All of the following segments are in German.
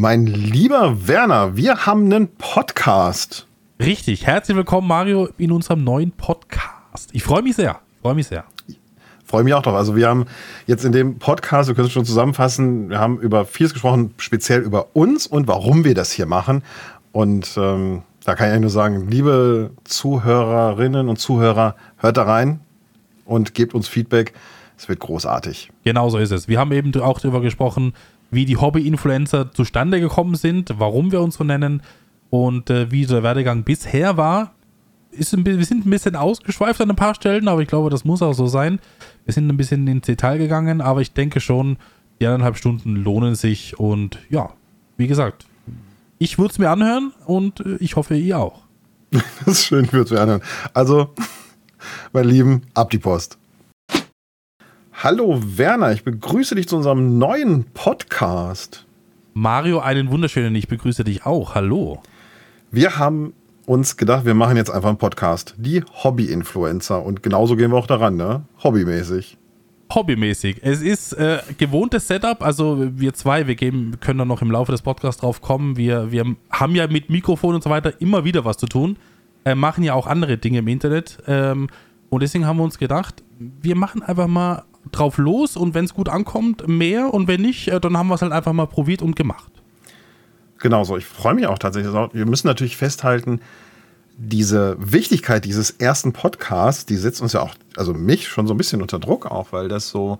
Mein lieber Werner, wir haben einen Podcast. Richtig. Herzlich willkommen, Mario, in unserem neuen Podcast. Ich freue mich sehr. Freue mich sehr. Freue mich auch drauf. Also wir haben jetzt in dem Podcast, wir können es schon zusammenfassen, wir haben über vieles gesprochen, speziell über uns und warum wir das hier machen. Und ähm, da kann ich eigentlich nur sagen, liebe Zuhörerinnen und Zuhörer, hört da rein und gebt uns Feedback. Es wird großartig. Genau so ist es. Wir haben eben auch darüber gesprochen, wie die Hobby-Influencer zustande gekommen sind, warum wir uns so nennen und äh, wie der Werdegang bisher war. Ist ein, wir sind ein bisschen ausgeschweift an ein paar Stellen, aber ich glaube, das muss auch so sein. Wir sind ein bisschen ins Detail gegangen, aber ich denke schon, die anderthalb Stunden lohnen sich und ja, wie gesagt, ich würde es mir anhören und äh, ich hoffe, ihr auch. Das ist schön, ich würde es mir anhören. Also, meine Lieben, ab die Post. Hallo Werner, ich begrüße dich zu unserem neuen Podcast. Mario, einen wunderschönen, ich begrüße dich auch. Hallo. Wir haben uns gedacht, wir machen jetzt einfach einen Podcast. Die Hobby-Influencer. Und genauso gehen wir auch daran, ne? Hobbymäßig. Hobbymäßig. Es ist äh, gewohntes Setup. Also wir zwei, wir geben, können da noch im Laufe des Podcasts drauf kommen. Wir, wir haben ja mit Mikrofon und so weiter immer wieder was zu tun. Äh, machen ja auch andere Dinge im Internet. Ähm, und deswegen haben wir uns gedacht, wir machen einfach mal drauf los und wenn es gut ankommt, mehr und wenn nicht, äh, dann haben wir es halt einfach mal probiert und gemacht. Genau so. Ich freue mich auch tatsächlich. Wir müssen natürlich festhalten, diese Wichtigkeit dieses ersten Podcasts, die setzt uns ja auch, also mich schon so ein bisschen unter Druck auch, weil das so,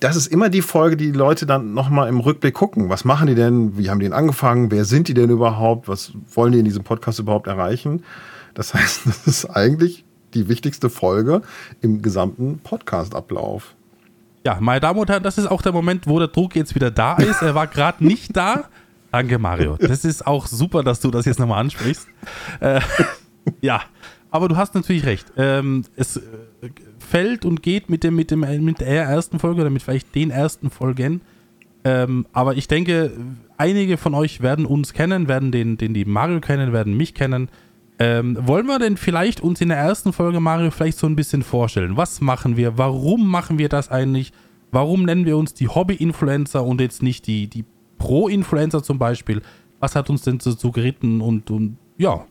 das ist immer die Folge, die, die Leute dann nochmal im Rückblick gucken. Was machen die denn? Wie haben die denn angefangen? Wer sind die denn überhaupt? Was wollen die in diesem Podcast überhaupt erreichen? Das heißt, das ist eigentlich die wichtigste Folge im gesamten Podcast-Ablauf. Ja, meine Damen und Herren, das ist auch der Moment, wo der Druck jetzt wieder da ist. Er war gerade nicht da. Danke, Mario. Das ist auch super, dass du das jetzt nochmal ansprichst. Äh, ja, aber du hast natürlich recht. Ähm, es äh, fällt und geht mit, dem, mit, dem, mit der ersten Folge oder mit vielleicht den ersten Folgen. Ähm, aber ich denke, einige von euch werden uns kennen, werden den, den die Mario kennen, werden mich kennen. Ähm, wollen wir denn vielleicht uns in der ersten Folge, Mario, vielleicht so ein bisschen vorstellen? Was machen wir? Warum machen wir das eigentlich? Warum nennen wir uns die Hobby-Influencer und jetzt nicht die, die Pro-Influencer zum Beispiel? Was hat uns denn dazu geritten? Und, und ja,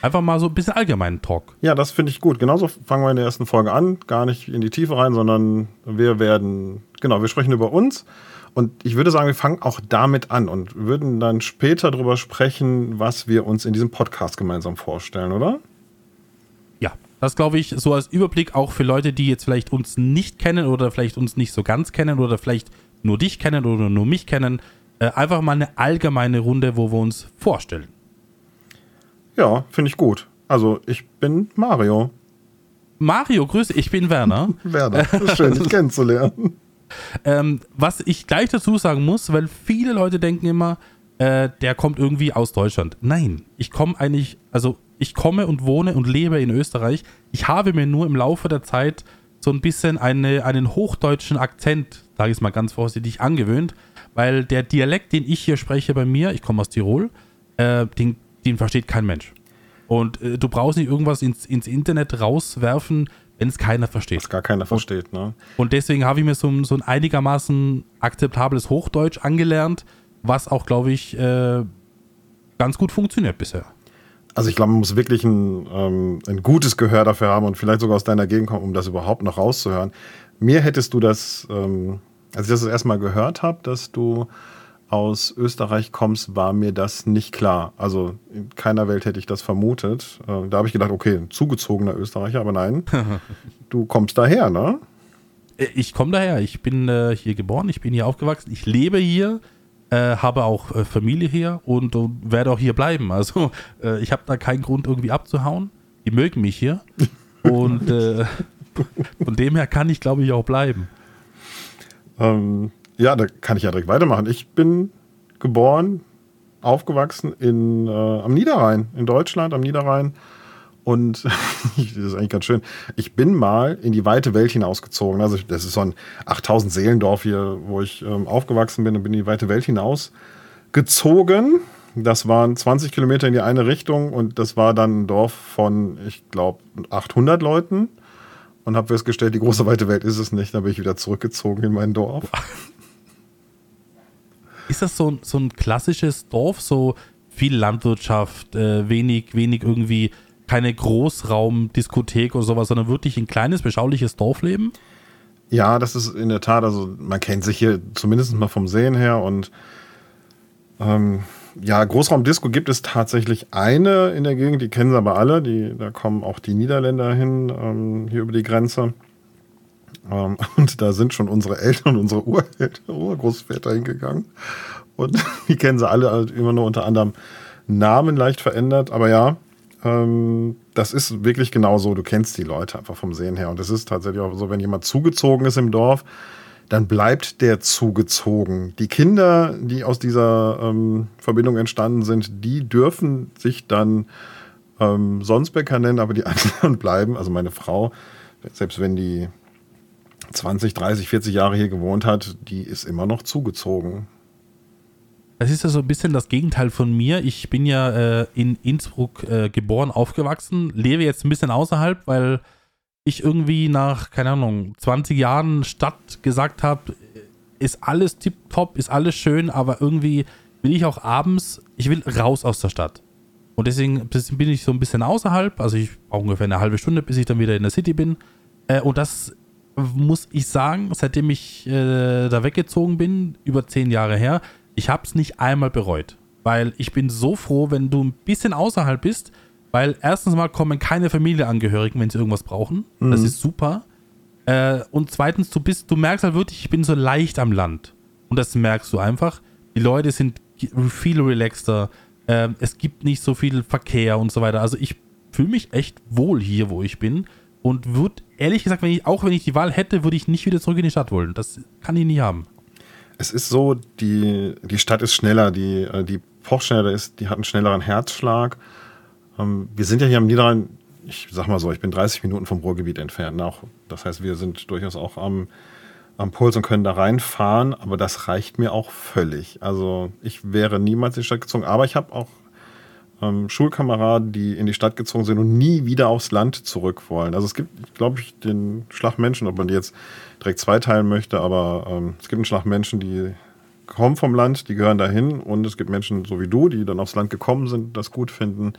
einfach mal so ein bisschen allgemeinen Talk. Ja, das finde ich gut. Genauso fangen wir in der ersten Folge an. Gar nicht in die Tiefe rein, sondern wir werden, genau, wir sprechen über uns und ich würde sagen, wir fangen auch damit an und würden dann später darüber sprechen, was wir uns in diesem Podcast gemeinsam vorstellen, oder? Ja, das glaube ich so als Überblick auch für Leute, die jetzt vielleicht uns nicht kennen oder vielleicht uns nicht so ganz kennen oder vielleicht nur dich kennen oder nur mich kennen. Äh, einfach mal eine allgemeine Runde, wo wir uns vorstellen. Ja, finde ich gut. Also, ich bin Mario. Mario, grüße, ich bin Werner. Werner, schön, dich kennenzulernen. Ähm, was ich gleich dazu sagen muss, weil viele Leute denken immer, äh, der kommt irgendwie aus Deutschland. Nein, ich komme eigentlich, also ich komme und wohne und lebe in Österreich. Ich habe mir nur im Laufe der Zeit so ein bisschen eine, einen hochdeutschen Akzent, sage ich es mal ganz vorsichtig, angewöhnt, weil der Dialekt, den ich hier spreche bei mir, ich komme aus Tirol, äh, den, den versteht kein Mensch. Und äh, du brauchst nicht irgendwas ins, ins Internet rauswerfen, wenn es keiner versteht. Was gar keiner versteht, ne? Und deswegen habe ich mir so, so ein einigermaßen akzeptables Hochdeutsch angelernt, was auch, glaube ich, äh, ganz gut funktioniert bisher. Also ich glaube, man muss wirklich ein, ähm, ein gutes Gehör dafür haben und vielleicht sogar aus deiner Gegend kommen, um das überhaupt noch rauszuhören. Mir hättest du das, ähm, als ich das erstmal gehört habe, dass du aus Österreich kommst, war mir das nicht klar. Also in keiner Welt hätte ich das vermutet. Äh, da habe ich gedacht, okay, ein zugezogener Österreicher, aber nein, du kommst daher, ne? Äh, ich komme daher. Ich bin äh, hier geboren, ich bin hier aufgewachsen, ich lebe hier, äh, habe auch äh, Familie hier und, und, werde auch hier bleiben. Also äh, ich habe da keinen Grund irgendwie abzuhauen. Die mögen mich hier und von dem her kann ich, glaube ich, auch bleiben. Ähm, ja, da kann ich ja direkt weitermachen. Ich bin geboren, aufgewachsen in, äh, am Niederrhein, in Deutschland, am Niederrhein. Und das ist eigentlich ganz schön. Ich bin mal in die weite Welt hinausgezogen. Also, das ist so ein 8000 Seelendorf hier, wo ich ähm, aufgewachsen bin und bin in die weite Welt hinausgezogen. Das waren 20 Kilometer in die eine Richtung und das war dann ein Dorf von, ich glaube, 800 Leuten. Und habe festgestellt, die große weite Welt ist es nicht. Dann bin ich wieder zurückgezogen in mein Dorf. Ist das so, so ein klassisches Dorf, so viel Landwirtschaft, äh, wenig, wenig irgendwie, keine Großraumdiskothek oder sowas, sondern wirklich ein kleines, beschauliches Dorfleben? Ja, das ist in der Tat, also man kennt sich hier zumindest mal vom Sehen her und ähm, ja, Großraumdisco gibt es tatsächlich eine in der Gegend, die kennen sie aber alle, die, da kommen auch die Niederländer hin, ähm, hier über die Grenze. Ähm, und da sind schon unsere Eltern unsere Ureltern, Urgroßväter hingegangen. Und die kennen sie alle halt immer nur unter anderem Namen leicht verändert. Aber ja, ähm, das ist wirklich genau so. Du kennst die Leute einfach vom Sehen her. Und es ist tatsächlich auch so, wenn jemand zugezogen ist im Dorf, dann bleibt der zugezogen. Die Kinder, die aus dieser ähm, Verbindung entstanden sind, die dürfen sich dann ähm, Sonsbecker nennen, aber die anderen bleiben. Also meine Frau, selbst wenn die 20, 30, 40 Jahre hier gewohnt hat, die ist immer noch zugezogen. Das ist ja so ein bisschen das Gegenteil von mir. Ich bin ja äh, in Innsbruck äh, geboren, aufgewachsen, lebe jetzt ein bisschen außerhalb, weil ich irgendwie nach, keine Ahnung, 20 Jahren Stadt gesagt habe, ist alles tipptopp, ist alles schön, aber irgendwie will ich auch abends, ich will raus aus der Stadt. Und deswegen bin ich so ein bisschen außerhalb, also ich brauche ungefähr eine halbe Stunde, bis ich dann wieder in der City bin. Äh, und das muss ich sagen, seitdem ich äh, da weggezogen bin, über zehn Jahre her, ich habe es nicht einmal bereut. Weil ich bin so froh, wenn du ein bisschen außerhalb bist, weil erstens mal kommen keine Familienangehörigen, wenn sie irgendwas brauchen. Mhm. Das ist super. Äh, und zweitens, du bist, du merkst halt wirklich, ich bin so leicht am Land. Und das merkst du einfach. Die Leute sind viel relaxter. Äh, es gibt nicht so viel Verkehr und so weiter. Also ich fühle mich echt wohl hier, wo ich bin. Und würde, ehrlich gesagt, wenn ich, auch wenn ich die Wahl hätte, würde ich nicht wieder zurück in die Stadt wollen. Das kann ich nicht haben. Es ist so, die, die Stadt ist schneller, die, äh, die schneller, ist, die hat einen schnelleren Herzschlag. Ähm, wir sind ja hier am Niederrhein, ich sag mal so, ich bin 30 Minuten vom Ruhrgebiet entfernt. Auch, das heißt, wir sind durchaus auch am, am Puls und können da reinfahren, aber das reicht mir auch völlig. Also ich wäre niemals in die Stadt gezogen, aber ich habe auch ähm, Schulkameraden, die in die Stadt gezogen sind und nie wieder aufs Land zurück wollen. Also es gibt, glaube ich, den Schlag Menschen, ob man die jetzt direkt zweiteilen möchte, aber ähm, es gibt einen Schlag Menschen, die kommen vom Land, die gehören dahin und es gibt Menschen so wie du, die dann aufs Land gekommen sind, das gut finden.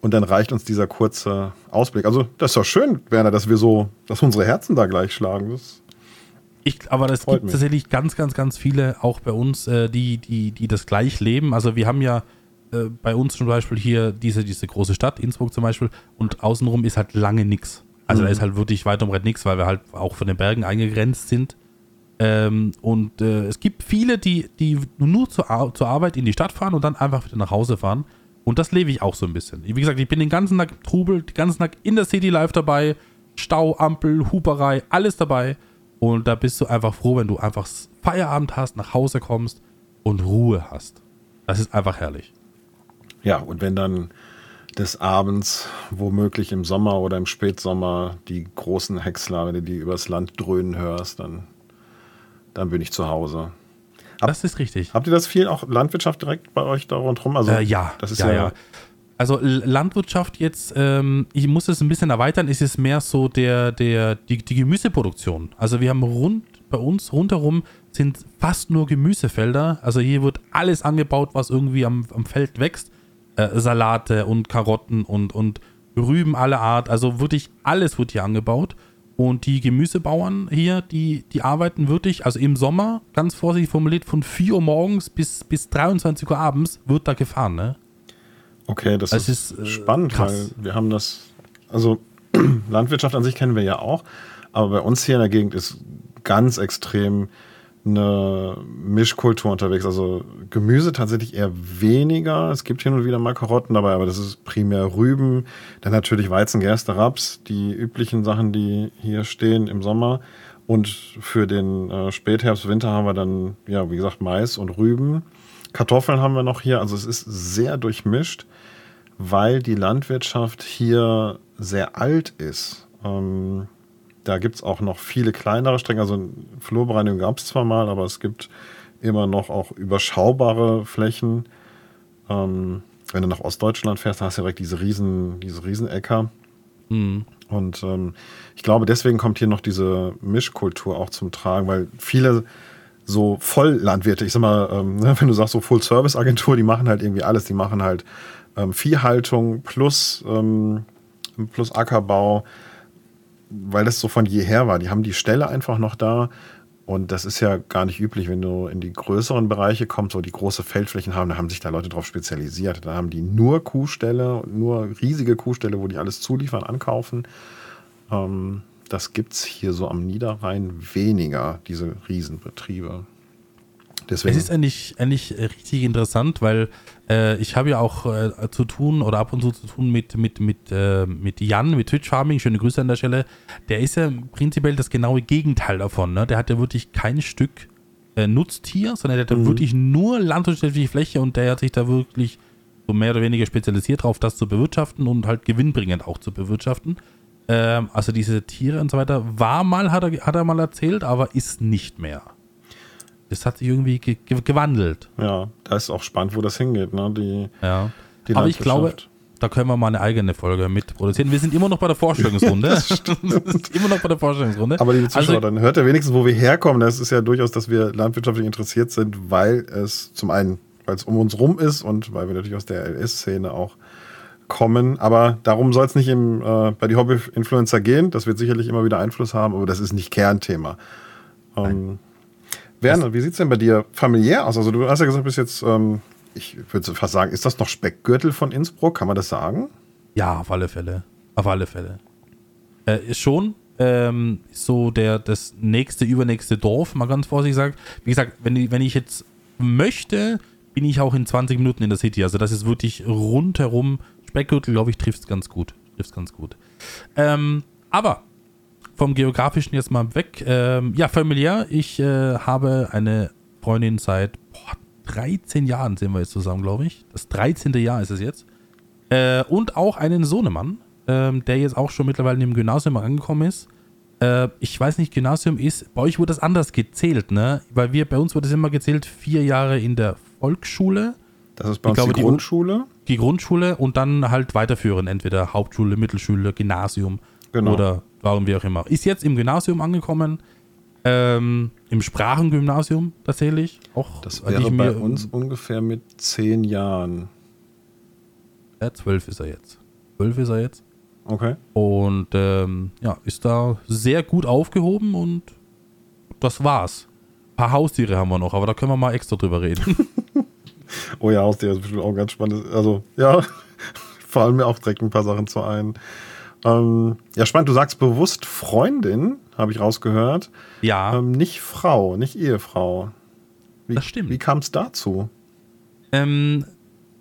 Und dann reicht uns dieser kurze Ausblick. Also, das ist doch schön, Werner, dass wir so, dass unsere Herzen da gleich schlagen. Das ich, aber es gibt mich. tatsächlich ganz, ganz, ganz viele, auch bei uns, äh, die, die, die das gleich leben. Also wir haben ja äh, bei uns zum Beispiel hier diese, diese große Stadt, Innsbruck zum Beispiel, und außenrum ist halt lange nichts. Also mhm. da ist halt wirklich weit umbreit nichts, weil wir halt auch von den Bergen eingegrenzt sind. Ähm, und äh, es gibt viele, die, die nur zur, zur Arbeit in die Stadt fahren und dann einfach wieder nach Hause fahren. Und das lebe ich auch so ein bisschen. Wie gesagt, ich bin den ganzen Tag Trubel, den ganzen Tag in der City live dabei. Stau, Ampel, Huperei, alles dabei. Und da bist du einfach froh, wenn du einfach Feierabend hast, nach Hause kommst und Ruhe hast. Das ist einfach herrlich. Ja, und wenn dann des Abends, womöglich im Sommer oder im Spätsommer, die großen Häcksler, wenn du die übers Land dröhnen hörst, dann, dann bin ich zu Hause. Hab, das ist richtig. Habt ihr das viel auch Landwirtschaft direkt bei euch da rundherum? Also, äh, ja, das ist ja, ja, ja. Also Landwirtschaft jetzt, ähm, ich muss es ein bisschen erweitern, ist es mehr so der, der, die, die Gemüseproduktion. Also wir haben rund bei uns rundherum sind fast nur Gemüsefelder. Also hier wird alles angebaut, was irgendwie am, am Feld wächst. Äh, Salate und Karotten und, und Rüben aller Art. Also wirklich alles wird hier angebaut. Und die Gemüsebauern hier, die, die arbeiten wirklich, also im Sommer, ganz vorsichtig formuliert, von 4 Uhr morgens bis, bis 23 Uhr abends wird da gefahren, ne? Okay, das, das ist, ist äh, spannend, krass. weil wir haben das, also Landwirtschaft an sich kennen wir ja auch, aber bei uns hier in der Gegend ist ganz extrem eine Mischkultur unterwegs. Also Gemüse tatsächlich eher weniger. Es gibt hin und wieder mal Karotten dabei, aber das ist primär Rüben. Dann natürlich Weizen, Gerste, Raps, die üblichen Sachen, die hier stehen im Sommer. Und für den äh, Spätherbst, Winter haben wir dann, ja, wie gesagt, Mais und Rüben. Kartoffeln haben wir noch hier. Also es ist sehr durchmischt, weil die Landwirtschaft hier sehr alt ist. Ähm, da gibt es auch noch viele kleinere Strecken. Also Flurbereinigung gab es zwar mal, aber es gibt immer noch auch überschaubare Flächen. Ähm, wenn du nach Ostdeutschland fährst, hast du direkt diese riesen, diese Riesenäcker. Mhm. Und ähm, ich glaube, deswegen kommt hier noch diese Mischkultur auch zum Tragen, weil viele so Volllandwirte, ich sag mal, ähm, wenn du sagst so Full-Service-Agentur, die machen halt irgendwie alles, die machen halt ähm, Viehhaltung plus, ähm, plus Ackerbau, weil das so von jeher war. Die haben die Stelle einfach noch da und das ist ja gar nicht üblich, wenn du in die größeren Bereiche kommst, wo die große Feldflächen haben, da haben sich da Leute drauf spezialisiert. Da haben die nur Kuhställe, nur riesige Kuhställe, wo die alles zuliefern, ankaufen. Ähm, das gibt es hier so am Niederrhein weniger, diese Riesenbetriebe. Deswegen. Es ist eigentlich, eigentlich richtig interessant, weil äh, ich habe ja auch äh, zu tun oder ab und zu zu tun mit, mit, mit, äh, mit Jan, mit Twitch Farming, schöne Grüße an der Stelle. Der ist ja prinzipiell das genaue Gegenteil davon. Ne? Der hat ja wirklich kein Stück äh, Nutztier, sondern der hat mhm. wirklich nur landwirtschaftliche Fläche und der hat sich da wirklich so mehr oder weniger spezialisiert darauf, das zu bewirtschaften und halt gewinnbringend auch zu bewirtschaften. Ähm, also diese Tiere und so weiter, war mal, hat er, hat er mal erzählt, aber ist nicht mehr. Das hat sich irgendwie ge gewandelt. Ja, da ist auch spannend, wo das hingeht. Ne? Die, ja. Die aber ich glaube, da können wir mal eine eigene Folge mit produzieren. Wir sind immer noch bei der Vorstellungsrunde. immer noch bei der Vorstellungsrunde. Aber liebe Zuschauer, also, dann hört ihr wenigstens, wo wir herkommen. Das ist ja durchaus, dass wir landwirtschaftlich interessiert sind, weil es zum einen, weil es um uns rum ist und weil wir natürlich aus der LS-Szene auch kommen. Aber darum soll es nicht im, äh, bei die Hobby-Influencer gehen. Das wird sicherlich immer wieder Einfluss haben, aber das ist nicht Kernthema. Ähm, Werner, wie sieht es denn bei dir familiär aus? Also du hast ja gesagt, bis jetzt, ähm, ich würde fast sagen, ist das noch Speckgürtel von Innsbruck? Kann man das sagen? Ja, auf alle Fälle. Auf alle Fälle. Äh, schon ähm, so der, das nächste, übernächste Dorf, mal ganz vorsichtig gesagt. Wie gesagt, wenn, wenn ich jetzt möchte, bin ich auch in 20 Minuten in der City. Also das ist wirklich rundherum Speckgürtel, glaube ich, trifft es ganz gut. Trifft ganz gut. Ähm, aber vom Geografischen jetzt mal weg. Ähm, ja, familiär. Ich äh, habe eine Freundin seit boah, 13 Jahren sind wir jetzt zusammen, glaube ich. Das 13. Jahr ist es jetzt. Äh, und auch einen Sohnemann, ähm, der jetzt auch schon mittlerweile im Gymnasium angekommen ist. Äh, ich weiß nicht, Gymnasium ist, bei euch wurde das anders gezählt, ne? Weil wir, bei uns wurde es immer gezählt, vier Jahre in der Volksschule das ist bei uns glaube, die Grundschule. Die, die, Grundschule und dann halt weiterführen, entweder Hauptschule, Mittelschule, Gymnasium genau. oder warum wie auch immer. Ist jetzt im Gymnasium angekommen, ähm, im Sprachengymnasium tatsächlich. Auch, das wäre bei uns ungefähr mit zehn Jahren. Ja, zwölf ist er jetzt. Zwölf ist er jetzt. Okay. Und ähm, ja, ist da sehr gut aufgehoben und das war's. Ein paar Haustiere haben wir noch, aber da können wir mal extra drüber reden. Oh ja, Haustier ist bestimmt auch ganz spannend. Also, ja, fallen mir auch direkt ein paar Sachen zu ein. Ähm, ja, spannend. Du sagst bewusst Freundin, habe ich rausgehört. Ja. Ähm, nicht Frau, nicht Ehefrau. Wie, das stimmt. Wie kam es dazu? Ähm,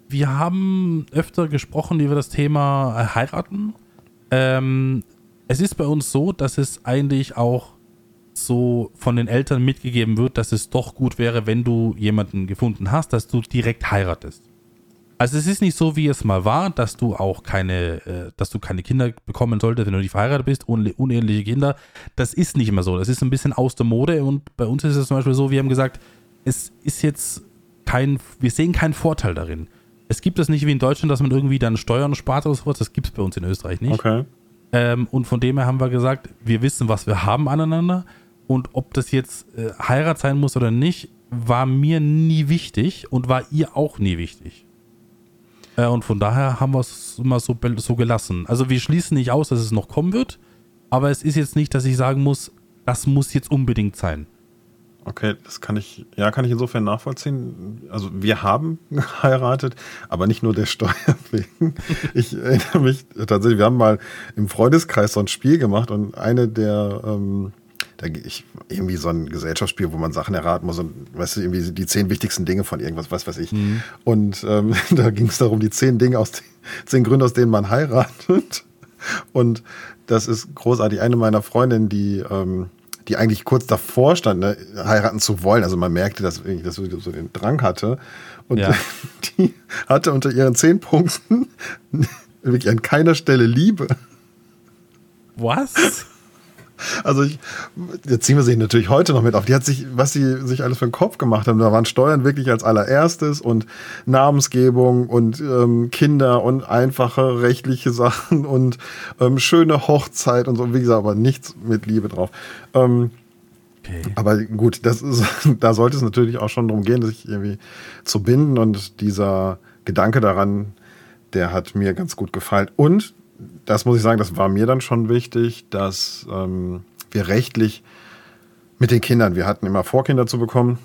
wir haben öfter gesprochen über das Thema äh, heiraten. Ähm, es ist bei uns so, dass es eigentlich auch so von den Eltern mitgegeben wird, dass es doch gut wäre, wenn du jemanden gefunden hast, dass du direkt heiratest. Also es ist nicht so, wie es mal war, dass du auch keine, äh, dass du keine Kinder bekommen solltest, wenn du nicht verheiratet bist, un uneheliche Kinder. Das ist nicht mehr so. Das ist ein bisschen aus der Mode und bei uns ist es zum Beispiel so, wir haben gesagt, es ist jetzt kein, wir sehen keinen Vorteil darin. Es gibt es nicht wie in Deutschland, dass man irgendwie dann Steuern spart oder sowas. Das gibt es bei uns in Österreich nicht. Okay. Ähm, und von dem her haben wir gesagt, wir wissen, was wir haben aneinander und ob das jetzt äh, Heirat sein muss oder nicht, war mir nie wichtig und war ihr auch nie wichtig. Äh, und von daher haben wir es immer so, so gelassen. Also wir schließen nicht aus, dass es noch kommen wird, aber es ist jetzt nicht, dass ich sagen muss, das muss jetzt unbedingt sein. Okay, das kann ich, ja, kann ich insofern nachvollziehen. Also wir haben geheiratet, aber nicht nur der Steuer wegen. Ich erinnere mich tatsächlich, wir haben mal im Freundeskreis so ein Spiel gemacht und eine der ähm, ich, irgendwie so ein Gesellschaftsspiel, wo man Sachen erraten muss und weißt du, irgendwie die zehn wichtigsten Dinge von irgendwas, was weiß ich. Mhm. Und ähm, da ging es darum, die zehn Dinge aus den, zehn Gründe, aus denen man heiratet. Und das ist großartig. Eine meiner Freundinnen, die, ähm, die eigentlich kurz davor stand, ne, heiraten zu wollen. Also man merkte, dass, dass sie so den Drang hatte. Und ja. die hatte unter ihren zehn Punkten wirklich an keiner Stelle Liebe. Was? Also ich, jetzt ziehen wir sie natürlich heute noch mit auf. Die hat sich, was sie sich alles für den Kopf gemacht haben, da waren Steuern wirklich als allererstes und Namensgebung und ähm, Kinder und einfache rechtliche Sachen und ähm, schöne Hochzeit und so. Wie gesagt, aber nichts mit Liebe drauf. Ähm, Okay. Aber gut, das ist, da sollte es natürlich auch schon darum gehen, sich irgendwie zu binden und dieser Gedanke daran, der hat mir ganz gut gefallen. Und das muss ich sagen, das war mir dann schon wichtig, dass ähm, wir rechtlich mit den Kindern, wir hatten immer vor, Kinder zu bekommen.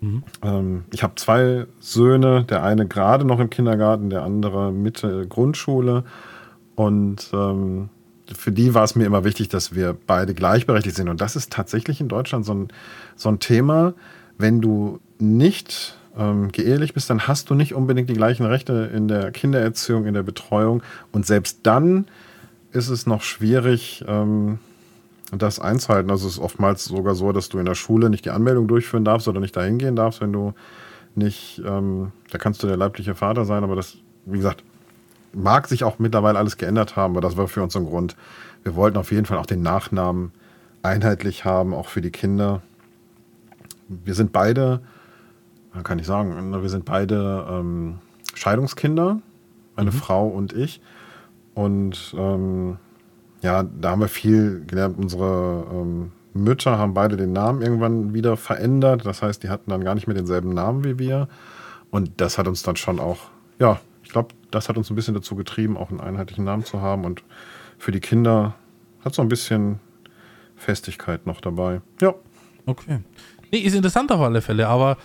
Mhm. Ähm, ich habe zwei Söhne, der eine gerade noch im Kindergarten, der andere Mitte Grundschule. Und ähm, für die war es mir immer wichtig, dass wir beide gleichberechtigt sind. Und das ist tatsächlich in Deutschland so ein, so ein Thema. Wenn du nicht ähm, geehelich bist, dann hast du nicht unbedingt die gleichen Rechte in der Kindererziehung, in der Betreuung. Und selbst dann ist es noch schwierig, ähm, das einzuhalten. Also es ist oftmals sogar so, dass du in der Schule nicht die Anmeldung durchführen darfst oder nicht dahin gehen darfst, wenn du nicht, ähm, da kannst du der leibliche Vater sein, aber das, wie gesagt, mag sich auch mittlerweile alles geändert haben, aber das war für uns ein Grund. Wir wollten auf jeden Fall auch den Nachnamen einheitlich haben, auch für die Kinder. Wir sind beide, kann ich sagen, wir sind beide ähm, Scheidungskinder, meine mhm. Frau und ich. Und ähm, ja, da haben wir viel gelernt. Unsere ähm, Mütter haben beide den Namen irgendwann wieder verändert. Das heißt, die hatten dann gar nicht mehr denselben Namen wie wir. Und das hat uns dann schon auch, ja, ich glaube, das hat uns ein bisschen dazu getrieben, auch einen einheitlichen Namen zu haben. Und für die Kinder hat so ein bisschen Festigkeit noch dabei. Ja. Okay. Nee, ist interessant auf alle Fälle, aber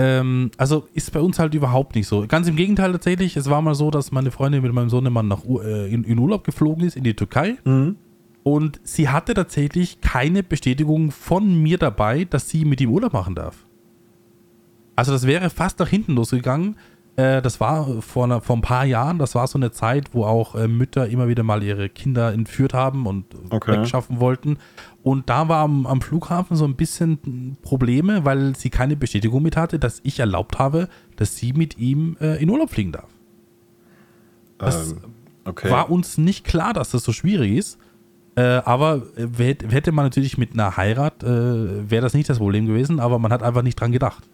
ähm, also ist bei uns halt überhaupt nicht so. Ganz im Gegenteil tatsächlich. Es war mal so, dass meine Freundin mit meinem Sohnemann nach, äh, in, in, Urlaub geflogen ist, in die Türkei. Mhm. Und sie hatte tatsächlich keine Bestätigung von mir dabei, dass sie mit ihm Urlaub machen darf. Also das wäre fast nach hinten losgegangen. Äh, das war vor, einer, vor ein paar Jahren, das war so eine Zeit, wo auch äh, Mütter immer wieder mal ihre Kinder entführt haben und okay. wegschaffen wollten. Und da war am, am, Flughafen so ein bisschen Probleme, weil sie keine Bestätigung mit hatte, dass ich erlaubt habe, dass sie mit ihm äh, in Urlaub fliegen darf. Das ähm, okay. war uns nicht klar, dass das so schwierig ist. Äh, aber hätte man natürlich mit einer Heirat, äh, wäre das nicht das Problem gewesen, aber man hat einfach nicht dran gedacht.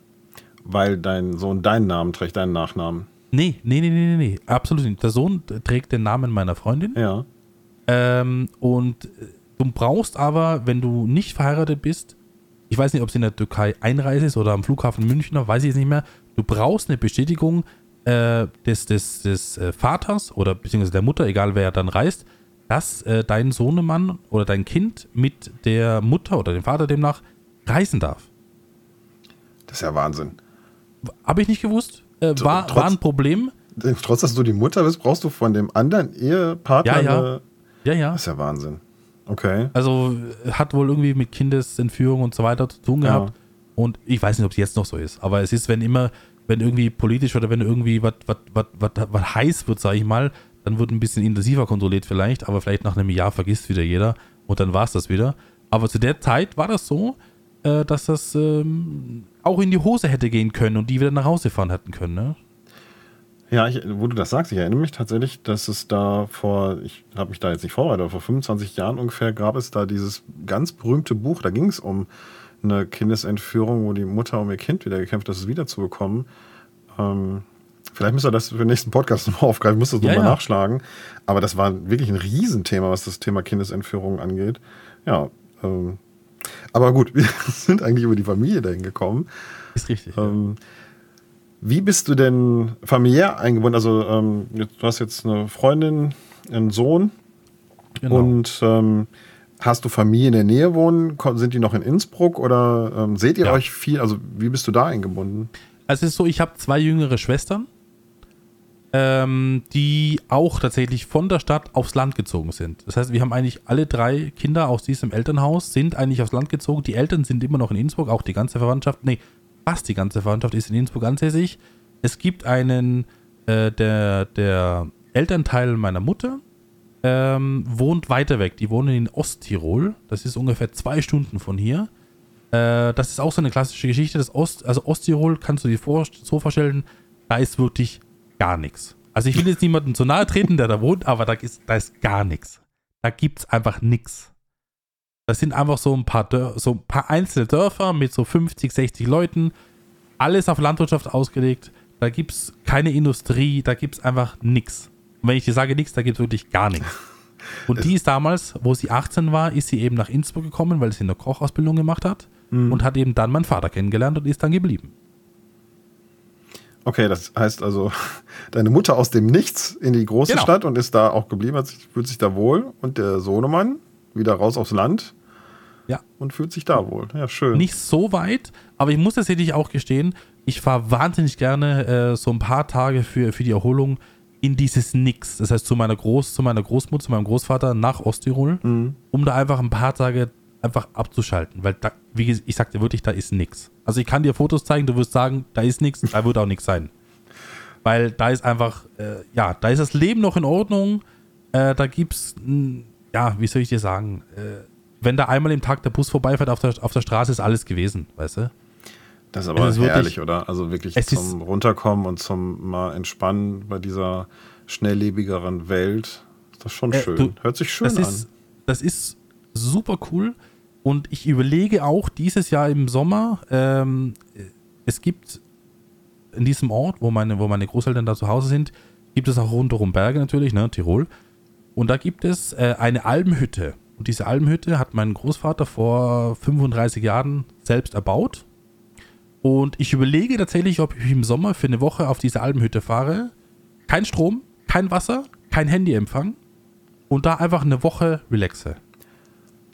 Weil dein Sohn deinen Namen trägt, deinen Nachnamen. Nee, nee, nee, nee, nee, absolut nicht. Der Sohn trägt den Namen meiner Freundin. Ja. Ähm, und du brauchst aber, wenn du nicht verheiratet bist, ich weiß nicht, ob es in der Türkei Einreise ist oder am Flughafen München, weiß ich jetzt nicht mehr, du brauchst eine Bestätigung äh, des, des, des äh, Vaters oder beziehungsweise der Mutter, egal wer dann reist, dass äh, dein Sohnemann oder dein Kind mit der Mutter oder dem Vater demnach reisen darf. Das ist ja Wahnsinn. Habe ich nicht gewusst. Äh, war, trotz, war ein Problem. Trotz, dass du die Mutter bist, brauchst du von dem anderen Ehepartner. Ja, ja. Ja, ja. Das ist ja Wahnsinn. Okay. Also hat wohl irgendwie mit Kindesentführung und so weiter zu tun gehabt. Ja. Und ich weiß nicht, ob es jetzt noch so ist, aber es ist, wenn immer, wenn irgendwie politisch oder wenn irgendwie was heiß wird, sage ich mal, dann wird ein bisschen intensiver kontrolliert vielleicht, aber vielleicht nach einem Jahr vergisst wieder jeder und dann war es das wieder. Aber zu der Zeit war das so, äh, dass das ähm, auch in die Hose hätte gehen können und die wieder nach Hause fahren hätten können, ne? Ja, ich, wo du das sagst, ich erinnere mich tatsächlich, dass es da vor, ich habe mich da jetzt nicht vorbereitet, aber vor 25 Jahren ungefähr gab es da dieses ganz berühmte Buch, da ging es um eine Kindesentführung, wo die Mutter um ihr Kind wieder gekämpft hat, es wiederzubekommen. Ähm, vielleicht müssen wir das für den nächsten Podcast nochmal aufgreifen, muss das ja, nochmal ja. nachschlagen. Aber das war wirklich ein Riesenthema, was das Thema Kindesentführung angeht. Ja, ähm, aber gut, wir sind eigentlich über die Familie dahin gekommen. Ist richtig. Ähm, wie bist du denn familiär eingebunden? Also, ähm, du hast jetzt eine Freundin, einen Sohn genau. und ähm, hast du Familie in der Nähe wohnen? Sind die noch in Innsbruck oder ähm, seht ihr ja. euch viel? Also, wie bist du da eingebunden? Also, es ist so, ich habe zwei jüngere Schwestern, ähm, die auch tatsächlich von der Stadt aufs Land gezogen sind. Das heißt, wir haben eigentlich alle drei Kinder aus diesem Elternhaus, sind eigentlich aufs Land gezogen. Die Eltern sind immer noch in Innsbruck, auch die ganze Verwandtschaft. Nee, fast die ganze Verwandtschaft ist in Innsbruck ansässig. Es gibt einen, äh, der, der Elternteil meiner Mutter ähm, wohnt weiter weg. Die wohnen in Osttirol. Das ist ungefähr zwei Stunden von hier. Äh, das ist auch so eine klassische Geschichte. Das Ost, also Osttirol kannst du dir vor, so vorstellen, da ist wirklich gar nichts. Also ich will jetzt niemandem zu nahe treten, der da wohnt, aber da ist, da ist gar nichts. Da gibt es einfach nichts. Das sind einfach so ein paar, Dör so ein paar einzelne Dörfer mit so 50, 60 Leuten. Alles auf Landwirtschaft ausgelegt. Da gibt es keine Industrie, da gibt es einfach nichts. Und wenn ich dir sage nichts, da gibt es wirklich gar nichts. Und die ist damals, wo sie 18 war, ist sie eben nach Innsbruck gekommen, weil sie eine Kochausbildung gemacht hat. mhm. und hat eben dann meinen Vater kennengelernt und ist dann geblieben. Okay, das heißt also, deine Mutter aus dem Nichts in die große genau. Stadt und ist da auch geblieben, fühlt sich da wohl. Und der Sohnemann wieder raus aufs Land. Ja. Und fühlt sich da wohl. Ja, schön. Nicht so weit, aber ich muss tatsächlich auch gestehen, ich fahre wahnsinnig gerne äh, so ein paar Tage für, für die Erholung in dieses Nix. Das heißt, zu meiner, Groß, zu meiner Großmutter, zu meinem Großvater nach Osttirol, mhm. um da einfach ein paar Tage einfach abzuschalten. Weil, da, wie ich sagte wirklich, da ist nichts. Also ich kann dir Fotos zeigen, du wirst sagen, da ist nichts, da wird auch nichts sein. Weil da ist einfach, äh, ja, da ist das Leben noch in Ordnung. Äh, da gibt's, mh, ja, wie soll ich dir sagen, äh, wenn da einmal im Tag der Bus vorbeifährt auf der, auf der Straße, ist alles gewesen, weißt du? Das ist aber ist herrlich, wirklich, oder? Also wirklich zum Runterkommen und zum mal entspannen bei dieser schnelllebigeren Welt. Ist das schon äh, schön. Du, Hört sich schön das an. Ist, das ist super cool. Und ich überlege auch dieses Jahr im Sommer, ähm, es gibt in diesem Ort, wo meine, wo meine Großeltern da zu Hause sind, gibt es auch rundherum Berge natürlich, ne, Tirol. Und da gibt es äh, eine Almhütte. Und diese Almhütte hat mein Großvater vor 35 Jahren selbst erbaut. Und ich überlege tatsächlich, ob ich im Sommer für eine Woche auf diese Almhütte fahre. Kein Strom, kein Wasser, kein Handyempfang. Und da einfach eine Woche relaxe.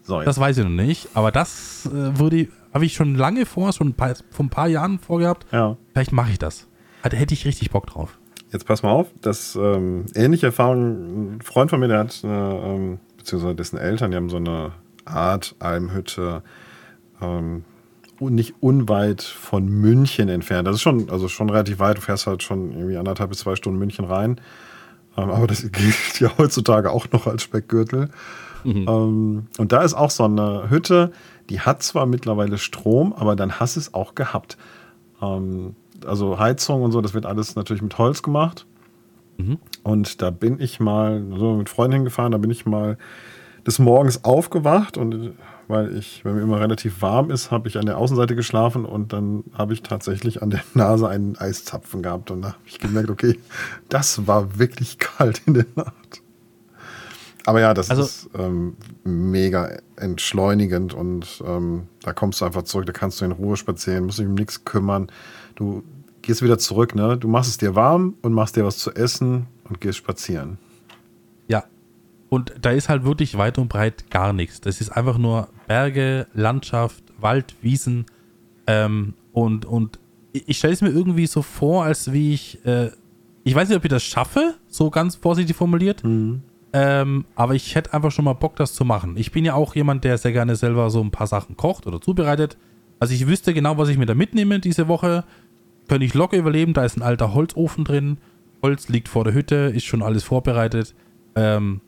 So, das weiß ich noch nicht, aber das äh, würde habe ich schon lange vor, schon ein paar, vor ein paar Jahren vorgehabt. Ja. Vielleicht mache ich das. Hatte, hätte ich richtig Bock drauf. Jetzt pass mal auf, das ähm, ähnliche Erfahrung, ein Freund von mir, der hat, eine, ähm, beziehungsweise dessen Eltern, die haben so eine Art Almhütte, ähm, nicht unweit von München entfernt. Das ist schon, also schon relativ weit. Du fährst halt schon irgendwie anderthalb bis zwei Stunden München rein. Ähm, aber das gilt ja heutzutage auch noch als Speckgürtel. Mhm. Ähm, und da ist auch so eine Hütte, die hat zwar mittlerweile Strom, aber dann hast es auch gehabt. Ähm, also Heizung und so, das wird alles natürlich mit Holz gemacht. Mhm. Und da bin ich mal so mit Freunden hingefahren, da bin ich mal des Morgens aufgewacht und weil ich, wenn mir immer relativ warm ist, habe ich an der Außenseite geschlafen und dann habe ich tatsächlich an der Nase einen Eiszapfen gehabt und da habe ich gemerkt, okay, das war wirklich kalt in der Nacht. Aber ja, das also, ist ähm, mega entschleunigend und ähm, da kommst du einfach zurück, da kannst du in Ruhe spazieren, musst dich um nichts kümmern. Du gehst wieder zurück, ne? Du machst es dir warm und machst dir was zu essen und gehst spazieren. Ja. Und da ist halt wirklich weit und breit gar nichts. Das ist einfach nur Berge, Landschaft, Wald, Wiesen. Ähm, und, und ich stelle es mir irgendwie so vor, als wie ich, äh, ich weiß nicht, ob ich das schaffe, so ganz vorsichtig formuliert. Mhm. Ähm, aber ich hätte einfach schon mal Bock, das zu machen. Ich bin ja auch jemand, der sehr gerne selber so ein paar Sachen kocht oder zubereitet. Also ich wüsste genau, was ich mir da mitnehme diese Woche. Könnte ich locker überleben. Da ist ein alter Holzofen drin. Holz liegt vor der Hütte, ist schon alles vorbereitet. Ähm,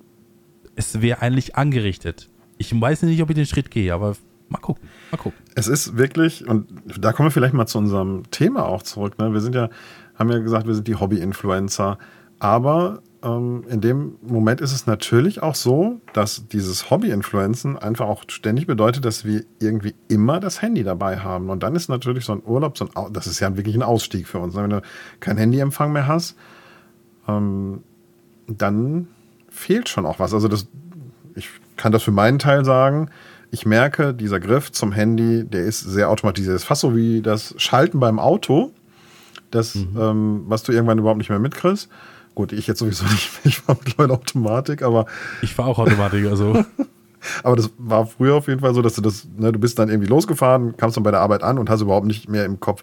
es wäre eigentlich angerichtet. Ich weiß nicht, ob ich den Schritt gehe, aber mal gucken. Mal gucken. Es ist wirklich, und da kommen wir vielleicht mal zu unserem Thema auch zurück. Ne? Wir sind ja, haben ja gesagt, wir sind die Hobby-Influencer. Aber ähm, in dem Moment ist es natürlich auch so, dass dieses Hobby-Influenzen einfach auch ständig bedeutet, dass wir irgendwie immer das Handy dabei haben. Und dann ist natürlich so ein Urlaub, so ein, das ist ja wirklich ein Ausstieg für uns. Wenn du kein Handyempfang mehr hast, ähm, dann fehlt schon auch was. Also das, ich kann das für meinen Teil sagen. Ich merke, dieser Griff zum Handy, der ist sehr automatisiert. Das ist fast so wie das Schalten beim Auto, das, mhm. ähm, was du irgendwann überhaupt nicht mehr mitkriegst. Gut, ich jetzt sowieso nicht. Ich fahre mittlerweile Automatik, aber. Ich fahre auch Automatik, also. aber das war früher auf jeden Fall so, dass du das, ne, du bist dann irgendwie losgefahren, kamst dann bei der Arbeit an und hast überhaupt nicht mehr im Kopf,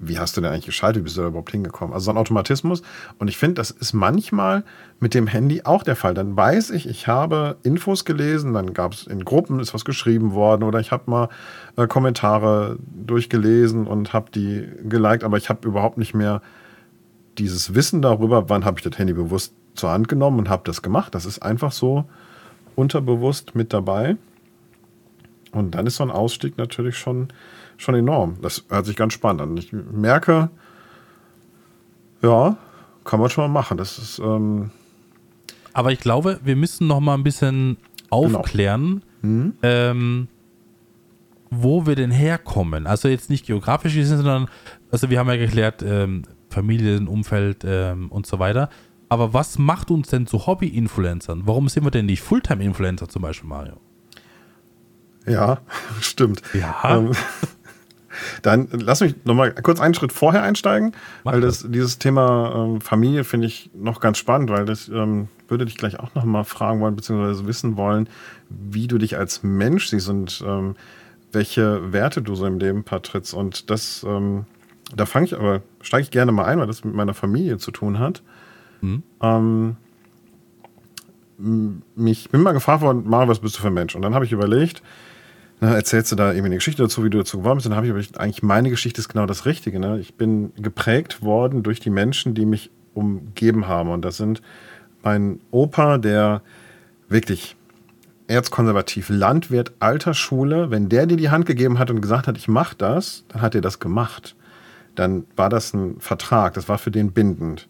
wie hast du denn eigentlich geschaltet, wie bist du da überhaupt hingekommen? Also so ein Automatismus. Und ich finde, das ist manchmal mit dem Handy auch der Fall. Dann weiß ich, ich habe Infos gelesen, dann gab es in Gruppen, ist was geschrieben worden oder ich habe mal äh, Kommentare durchgelesen und habe die geliked, aber ich habe überhaupt nicht mehr dieses Wissen darüber, wann habe ich das Handy bewusst zur Hand genommen und habe das gemacht, das ist einfach so unterbewusst mit dabei. Und dann ist so ein Ausstieg natürlich schon, schon enorm. Das hört sich ganz spannend an. Ich merke, ja, kann man schon mal machen. Das ist. Ähm Aber ich glaube, wir müssen noch mal ein bisschen genau. aufklären, genau. mhm. ähm, wo wir denn herkommen. Also jetzt nicht geografisch, sondern also wir haben ja geklärt, ähm, Familienumfeld ähm, und so weiter. Aber was macht uns denn zu Hobby-Influencern? Warum sind wir denn nicht Fulltime-Influencer zum Beispiel, Mario? Ja, stimmt. Ja. Ähm, dann lass mich nochmal kurz einen Schritt vorher einsteigen, Mach weil das, dieses Thema ähm, Familie finde ich noch ganz spannend, weil das ähm, würde dich gleich auch nochmal fragen wollen, beziehungsweise wissen wollen, wie du dich als Mensch siehst und ähm, welche Werte du so im Leben vertrittst. Und das, ähm, da fange ich aber, steige ich gerne mal ein, weil das mit meiner Familie zu tun hat. Mhm. Ähm, mich bin mal gefragt worden, mal, was bist du für ein Mensch? Und dann habe ich überlegt, na, erzählst du da irgendwie eine Geschichte dazu, wie du dazu geworden bist? Dann habe ich überlegt, eigentlich meine Geschichte ist genau das Richtige. Ne? Ich bin geprägt worden durch die Menschen, die mich umgeben haben. Und das sind mein Opa, der wirklich erzkonservativ, Landwirt alter Schule, wenn der dir die Hand gegeben hat und gesagt hat, ich mache das, dann hat er das gemacht. Dann war das ein Vertrag, das war für den bindend.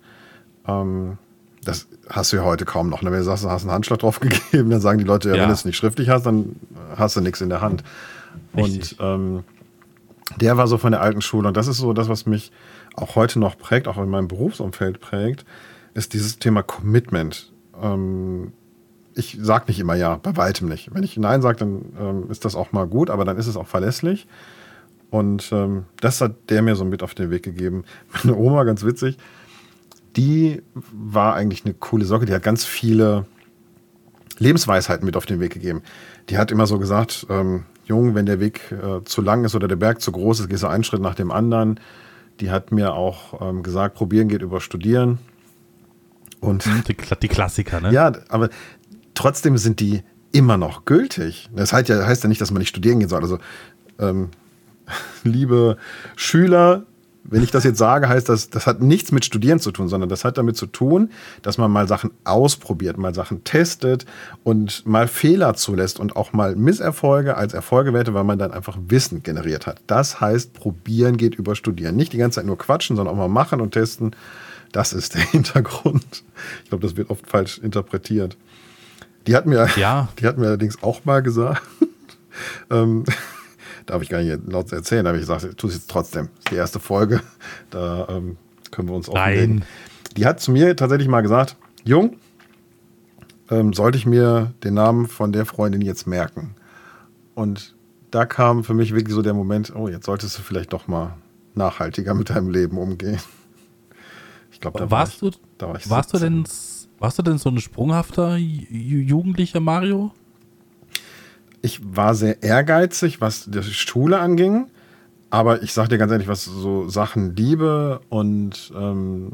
Ähm, das hast du ja heute kaum noch. Ne? Wenn du sagst, du hast einen Handschlag drauf gegeben, dann sagen die Leute, ja, ja. wenn du es nicht schriftlich hast, dann hast du nichts in der Hand. Richtig. Und ähm, der war so von der alten Schule. Und das ist so das, was mich auch heute noch prägt, auch in meinem Berufsumfeld prägt, ist dieses Thema Commitment. Ähm, ich sage nicht immer ja, bei weitem nicht. Wenn ich Nein sage, dann ähm, ist das auch mal gut, aber dann ist es auch verlässlich. Und ähm, das hat der mir so mit auf den Weg gegeben. Meine Oma, ganz witzig, die war eigentlich eine coole Socke. Die hat ganz viele Lebensweisheiten mit auf den Weg gegeben. Die hat immer so gesagt, ähm, Jung, wenn der Weg äh, zu lang ist oder der Berg zu groß ist, gehst du einen Schritt nach dem anderen. Die hat mir auch ähm, gesagt, probieren geht über studieren. Und mhm, die, die, Klassiker, ne? Ja, aber trotzdem sind die immer noch gültig. Das heißt ja, heißt ja nicht, dass man nicht studieren gehen soll. Also, ähm, liebe Schüler, wenn ich das jetzt sage, heißt das, das hat nichts mit Studieren zu tun, sondern das hat damit zu tun, dass man mal Sachen ausprobiert, mal Sachen testet und mal Fehler zulässt und auch mal Misserfolge als Erfolge wertet, weil man dann einfach Wissen generiert hat. Das heißt, probieren geht über Studieren. Nicht die ganze Zeit nur quatschen, sondern auch mal machen und testen. Das ist der Hintergrund. Ich glaube, das wird oft falsch interpretiert. Die hat mir, ja. die hat mir allerdings auch mal gesagt, ähm, darf ich gar nicht laut erzählen, aber ich gesagt, tu es jetzt trotzdem. Das ist die erste Folge. Da ähm, können wir uns offenlegen. Die hat zu mir tatsächlich mal gesagt, Jung, ähm, sollte ich mir den Namen von der Freundin jetzt merken? Und da kam für mich wirklich so der Moment, oh, jetzt solltest du vielleicht doch mal nachhaltiger mit deinem Leben umgehen. Ich glaube, da warst war ich, du, da war ich warst du denn, warst du denn so ein sprunghafter Jugendlicher Mario? Ich war sehr ehrgeizig, was die Schule anging. Aber ich sag dir ganz ehrlich, was so Sachen Liebe und ähm,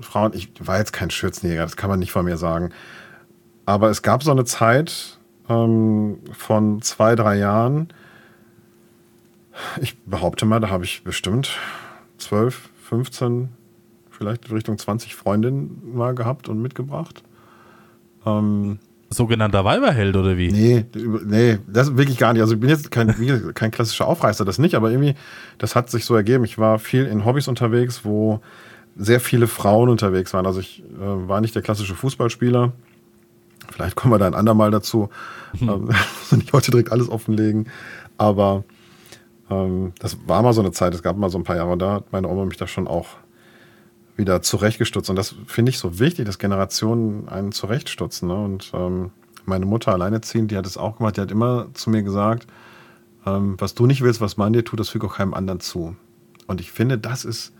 Frauen, ich war jetzt kein Schürzenjäger, das kann man nicht von mir sagen. Aber es gab so eine Zeit ähm, von zwei, drei Jahren. Ich behaupte mal, da habe ich bestimmt 12, 15, vielleicht Richtung 20 Freundinnen mal gehabt und mitgebracht. Ähm, sogenannter Weiberheld oder wie? Nee, nee, das wirklich gar nicht. Also ich bin jetzt kein, kein klassischer Aufreißer, das nicht, aber irgendwie, das hat sich so ergeben. Ich war viel in Hobbys unterwegs, wo sehr viele Frauen unterwegs waren. Also ich äh, war nicht der klassische Fußballspieler. Vielleicht kommen wir da ein andermal dazu. Hm. Ähm, nicht heute direkt alles offenlegen. Aber ähm, das war mal so eine Zeit, es gab mal so ein paar Jahre, und da hat meine Oma mich da schon auch wieder zurechtgestutzt. Und das finde ich so wichtig, dass Generationen einen zurechtstutzen. Ne? Und ähm, meine Mutter alleinerziehend, die hat es auch gemacht, die hat immer zu mir gesagt, ähm, was du nicht willst, was man dir tut, das füge auch keinem anderen zu. Und ich finde, das ist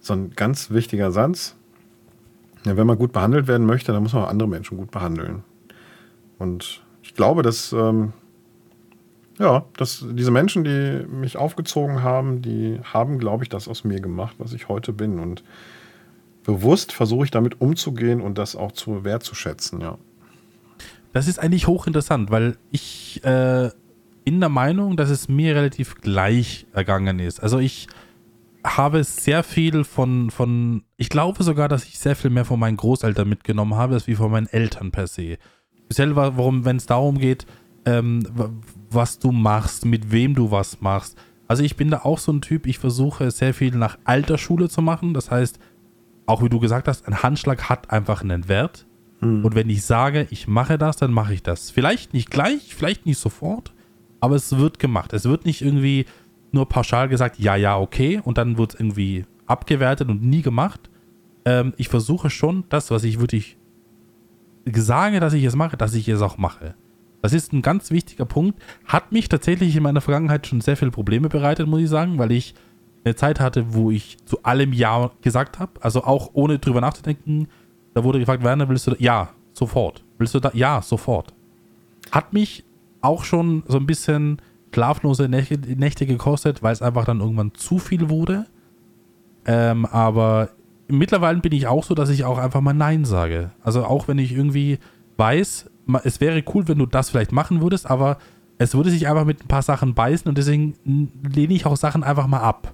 so ein ganz wichtiger Satz. Ja, wenn man gut behandelt werden möchte, dann muss man auch andere Menschen gut behandeln. Und ich glaube, dass ähm, ja, dass diese Menschen, die mich aufgezogen haben, die haben, glaube ich, das aus mir gemacht, was ich heute bin. Und bewusst versuche ich damit umzugehen und das auch zu wertzuschätzen, ja. Das ist eigentlich hochinteressant, weil ich äh, bin der Meinung, dass es mir relativ gleich ergangen ist. Also ich habe sehr viel von, von, ich glaube sogar, dass ich sehr viel mehr von meinen Großeltern mitgenommen habe, als wie von meinen Eltern per se. Speziell, warum, wenn es darum geht, ähm, was du machst, mit wem du was machst. Also ich bin da auch so ein Typ, ich versuche sehr viel nach alter Schule zu machen. Das heißt, auch wie du gesagt hast, ein Handschlag hat einfach einen Wert. Mhm. Und wenn ich sage, ich mache das, dann mache ich das. Vielleicht nicht gleich, vielleicht nicht sofort, aber es wird gemacht. Es wird nicht irgendwie nur pauschal gesagt, ja, ja, okay, und dann wird es irgendwie abgewertet und nie gemacht. Ähm, ich versuche schon, das, was ich wirklich sage, dass ich es mache, dass ich es auch mache. Das ist ein ganz wichtiger Punkt. Hat mich tatsächlich in meiner Vergangenheit schon sehr viele Probleme bereitet, muss ich sagen, weil ich eine Zeit hatte, wo ich zu allem Ja gesagt habe. Also auch ohne drüber nachzudenken. Da wurde gefragt, Werner, willst du da? Ja, sofort. Willst du da? Ja, sofort. Hat mich auch schon so ein bisschen schlaflose Nächte gekostet, weil es einfach dann irgendwann zu viel wurde. Ähm, aber mittlerweile bin ich auch so, dass ich auch einfach mal Nein sage. Also auch wenn ich irgendwie weiß, es wäre cool, wenn du das vielleicht machen würdest, aber es würde sich einfach mit ein paar Sachen beißen und deswegen lehne ich auch Sachen einfach mal ab.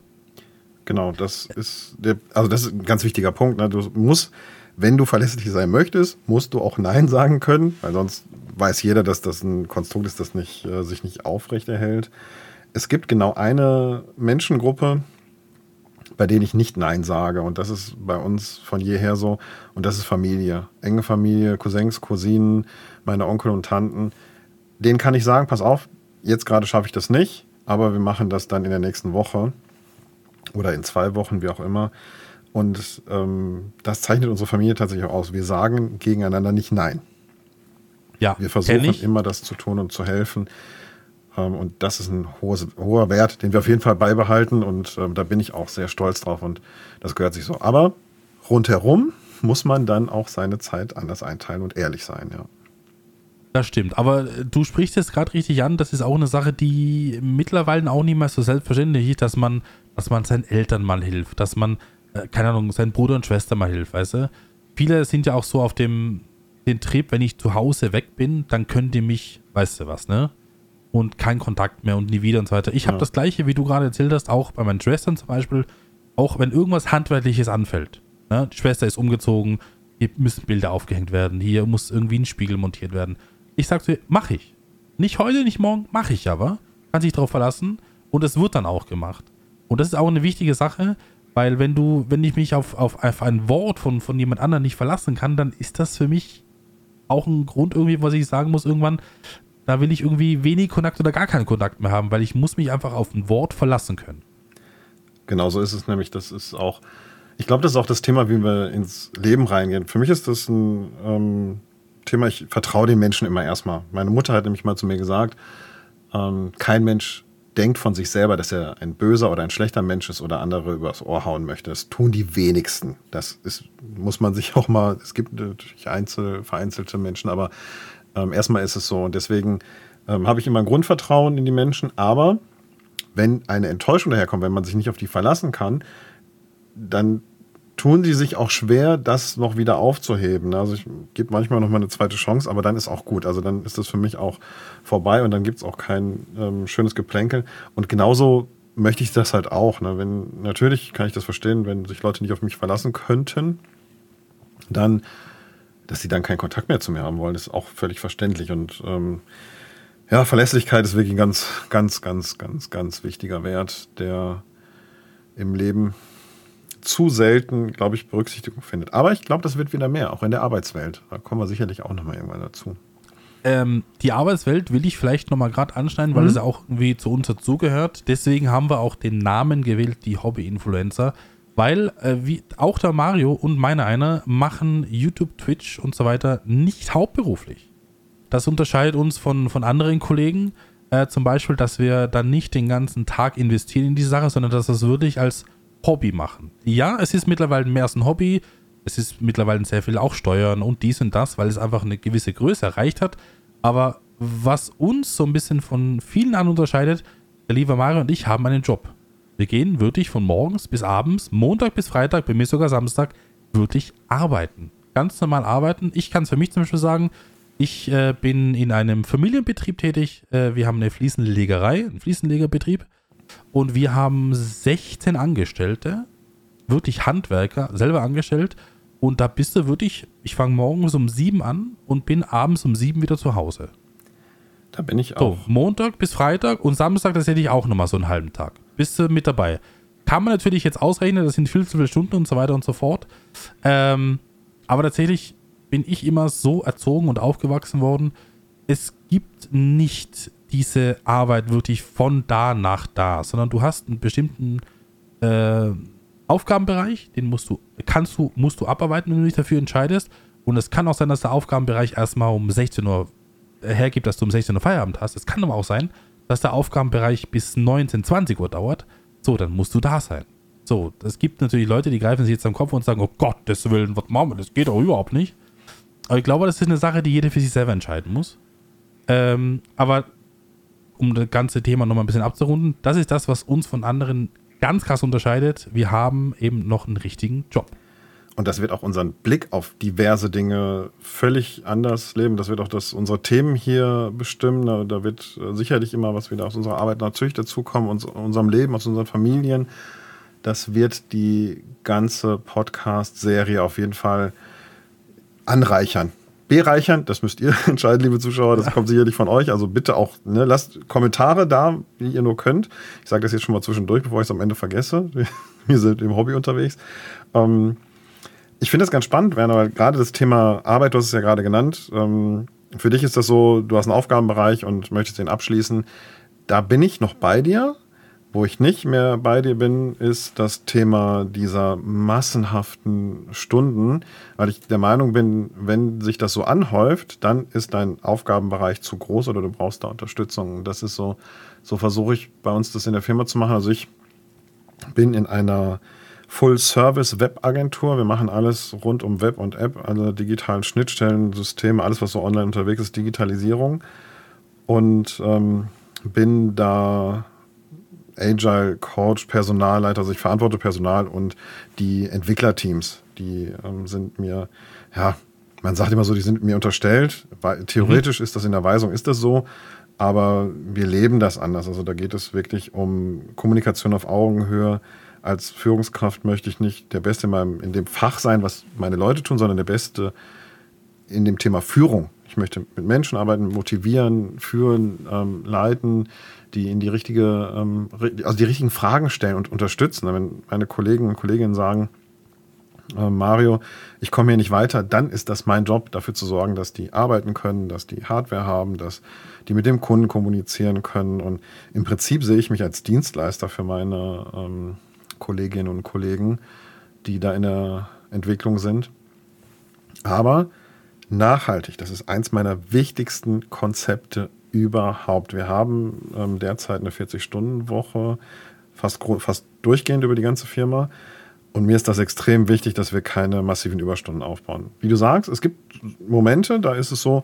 Genau, das ist der, also das ist ein ganz wichtiger Punkt. Ne? Du musst, wenn du verlässlich sein möchtest, musst du auch Nein sagen können, weil sonst weiß jeder, dass das ein Konstrukt ist, das nicht, äh, sich nicht aufrechterhält. Es gibt genau eine Menschengruppe, bei denen ich nicht Nein sage. Und das ist bei uns von jeher so. Und das ist Familie. Enge Familie, Cousins, Cousinen, meine Onkel und Tanten. Denen kann ich sagen, pass auf, jetzt gerade schaffe ich das nicht, aber wir machen das dann in der nächsten Woche oder in zwei Wochen, wie auch immer. Und ähm, das zeichnet unsere Familie tatsächlich auch aus. Wir sagen gegeneinander nicht Nein. Ja, wir versuchen immer das zu tun und zu helfen. Ähm, und das ist ein hohes, hoher Wert, den wir auf jeden Fall beibehalten. Und ähm, da bin ich auch sehr stolz drauf und das gehört sich so. Aber rundherum muss man dann auch seine Zeit anders einteilen und ehrlich sein, ja. Das stimmt, aber äh, du sprichst jetzt gerade richtig an, das ist auch eine Sache, die mittlerweile auch nicht mehr so selbstverständlich ist, dass man, dass man seinen Eltern mal hilft, dass man, äh, keine Ahnung, seinen Bruder und Schwester mal hilft, weißt du? Viele sind ja auch so auf dem den Trip, wenn ich zu Hause weg bin, dann könnt ihr mich, weißt du was, ne? Und kein Kontakt mehr und nie wieder und so weiter. Ich ja. habe das gleiche, wie du gerade erzählt hast, auch bei meinen Schwestern zum Beispiel, auch wenn irgendwas Handwerkliches anfällt. Ne? Die Schwester ist umgezogen, hier müssen Bilder aufgehängt werden, hier muss irgendwie ein Spiegel montiert werden ich sag dir, mach ich. Nicht heute, nicht morgen, mache ich aber. Kann sich darauf verlassen. Und es wird dann auch gemacht. Und das ist auch eine wichtige Sache, weil wenn du, wenn ich mich auf, auf, auf ein Wort von, von jemand anderem nicht verlassen kann, dann ist das für mich auch ein Grund irgendwie, was ich sagen muss irgendwann, da will ich irgendwie wenig Kontakt oder gar keinen Kontakt mehr haben, weil ich muss mich einfach auf ein Wort verlassen können. Genau so ist es nämlich. Das ist auch, ich glaube, das ist auch das Thema, wie wir ins Leben reingehen. Für mich ist das ein, ähm, Thema, ich vertraue den Menschen immer erstmal. Meine Mutter hat nämlich mal zu mir gesagt, ähm, kein Mensch denkt von sich selber, dass er ein böser oder ein schlechter Mensch ist oder andere übers Ohr hauen möchte. Das tun die wenigsten. Das ist, muss man sich auch mal, es gibt natürlich einzel, vereinzelte Menschen, aber ähm, erstmal ist es so. Und deswegen ähm, habe ich immer ein Grundvertrauen in die Menschen. Aber wenn eine Enttäuschung daherkommt, wenn man sich nicht auf die verlassen kann, dann tun sie sich auch schwer, das noch wieder aufzuheben. Also ich gebe manchmal noch mal eine zweite Chance, aber dann ist auch gut. Also dann ist das für mich auch vorbei und dann gibt es auch kein ähm, schönes Geplänkel. Und genauso möchte ich das halt auch. Ne? Wenn, natürlich kann ich das verstehen, wenn sich Leute nicht auf mich verlassen könnten, dann, dass sie dann keinen Kontakt mehr zu mir haben wollen, ist auch völlig verständlich. Und ähm, ja, Verlässlichkeit ist wirklich ein ganz, ganz, ganz, ganz, ganz wichtiger Wert, der im Leben zu selten, glaube ich, Berücksichtigung findet. Aber ich glaube, das wird wieder mehr, auch in der Arbeitswelt. Da kommen wir sicherlich auch nochmal irgendwann dazu. Ähm, die Arbeitswelt will ich vielleicht nochmal gerade anschneiden, weil mhm. es ja auch irgendwie zu uns dazugehört. Deswegen haben wir auch den Namen gewählt, die Hobby-Influencer. Weil äh, wie auch der Mario und meine einer machen YouTube, Twitch und so weiter nicht hauptberuflich. Das unterscheidet uns von, von anderen Kollegen. Äh, zum Beispiel, dass wir dann nicht den ganzen Tag investieren in die Sache, sondern dass das wirklich als Hobby machen. Ja, es ist mittlerweile mehr als ein Hobby. Es ist mittlerweile sehr viel auch Steuern und dies und das, weil es einfach eine gewisse Größe erreicht hat. Aber was uns so ein bisschen von vielen an unterscheidet, der liebe Mario und ich haben einen Job. Wir gehen wirklich von morgens bis abends, Montag bis Freitag, bei mir sogar Samstag, wirklich arbeiten. Ganz normal arbeiten. Ich kann es für mich zum Beispiel sagen, ich äh, bin in einem Familienbetrieb tätig. Äh, wir haben eine Fliesenlegerei, einen Fliesenlegerbetrieb. Und wir haben 16 Angestellte, wirklich Handwerker, selber angestellt. Und da bist du wirklich, ich fange morgens um 7 an und bin abends um 7 wieder zu Hause. Da bin ich auch. So, Montag bis Freitag und Samstag, das hätte ich auch nochmal so einen halben Tag. Bist du mit dabei. Kann man natürlich jetzt ausrechnen, das sind viel zu viele Stunden und so weiter und so fort. Ähm, aber tatsächlich bin ich immer so erzogen und aufgewachsen worden. Es gibt nicht diese Arbeit wirklich von da nach da, sondern du hast einen bestimmten äh, Aufgabenbereich, den musst du, kannst du, musst du abarbeiten, wenn du dich dafür entscheidest. Und es kann auch sein, dass der Aufgabenbereich erstmal um 16 Uhr hergibt, dass du um 16 Uhr Feierabend hast. Es kann aber auch sein, dass der Aufgabenbereich bis 19, 20 Uhr dauert. So, dann musst du da sein. So, es gibt natürlich Leute, die greifen sich jetzt am Kopf und sagen, oh Gottes Willen, was machen wir, das geht doch überhaupt nicht. Aber ich glaube, das ist eine Sache, die jeder für sich selber entscheiden muss. Ähm, aber um das ganze Thema nochmal ein bisschen abzurunden, das ist das, was uns von anderen ganz krass unterscheidet. Wir haben eben noch einen richtigen Job. Und das wird auch unseren Blick auf diverse Dinge völlig anders leben. Das wird auch das, unsere Themen hier bestimmen. Da wird sicherlich immer was wieder aus unserer Arbeit natürlich dazukommen, uns, unserem Leben, aus unseren Familien. Das wird die ganze Podcast-Serie auf jeden Fall anreichern. Bereichern, das müsst ihr entscheiden, liebe Zuschauer, das kommt sicherlich von euch. Also bitte auch, ne, lasst Kommentare da, wie ihr nur könnt. Ich sage das jetzt schon mal zwischendurch, bevor ich es am Ende vergesse. Wir sind im Hobby unterwegs. Ähm, ich finde das ganz spannend, Werner, weil gerade das Thema Arbeit, du hast es ja gerade genannt. Ähm, für dich ist das so, du hast einen Aufgabenbereich und möchtest den abschließen. Da bin ich noch bei dir. Wo ich nicht mehr bei dir bin, ist das Thema dieser massenhaften Stunden, weil ich der Meinung bin, wenn sich das so anhäuft, dann ist dein Aufgabenbereich zu groß oder du brauchst da Unterstützung. Das ist so, so versuche ich bei uns das in der Firma zu machen. Also ich bin in einer Full-Service-Web-Agentur. Wir machen alles rund um Web und App, alle digitalen Schnittstellen, Systeme, alles, was so online unterwegs ist, Digitalisierung. Und ähm, bin da Agile Coach, Personalleiter, also ich verantworte Personal und die Entwicklerteams, die ähm, sind mir, ja, man sagt immer so, die sind mir unterstellt. Theoretisch mhm. ist das in der Weisung, ist das so, aber wir leben das anders. Also da geht es wirklich um Kommunikation auf Augenhöhe. Als Führungskraft möchte ich nicht der Beste in, meinem, in dem Fach sein, was meine Leute tun, sondern der Beste in dem Thema Führung. Ich möchte mit Menschen arbeiten, motivieren, führen, ähm, leiten, die in die richtige, ähm, also die richtigen Fragen stellen und unterstützen. Wenn meine Kollegen und Kolleginnen sagen, äh, Mario, ich komme hier nicht weiter, dann ist das mein Job, dafür zu sorgen, dass die arbeiten können, dass die Hardware haben, dass die mit dem Kunden kommunizieren können. Und im Prinzip sehe ich mich als Dienstleister für meine ähm, Kolleginnen und Kollegen, die da in der Entwicklung sind. Aber nachhaltig, das ist eins meiner wichtigsten Konzepte überhaupt. Wir haben ähm, derzeit eine 40-Stunden-Woche, fast, fast durchgehend über die ganze Firma. Und mir ist das extrem wichtig, dass wir keine massiven Überstunden aufbauen. Wie du sagst, es gibt Momente, da ist es so,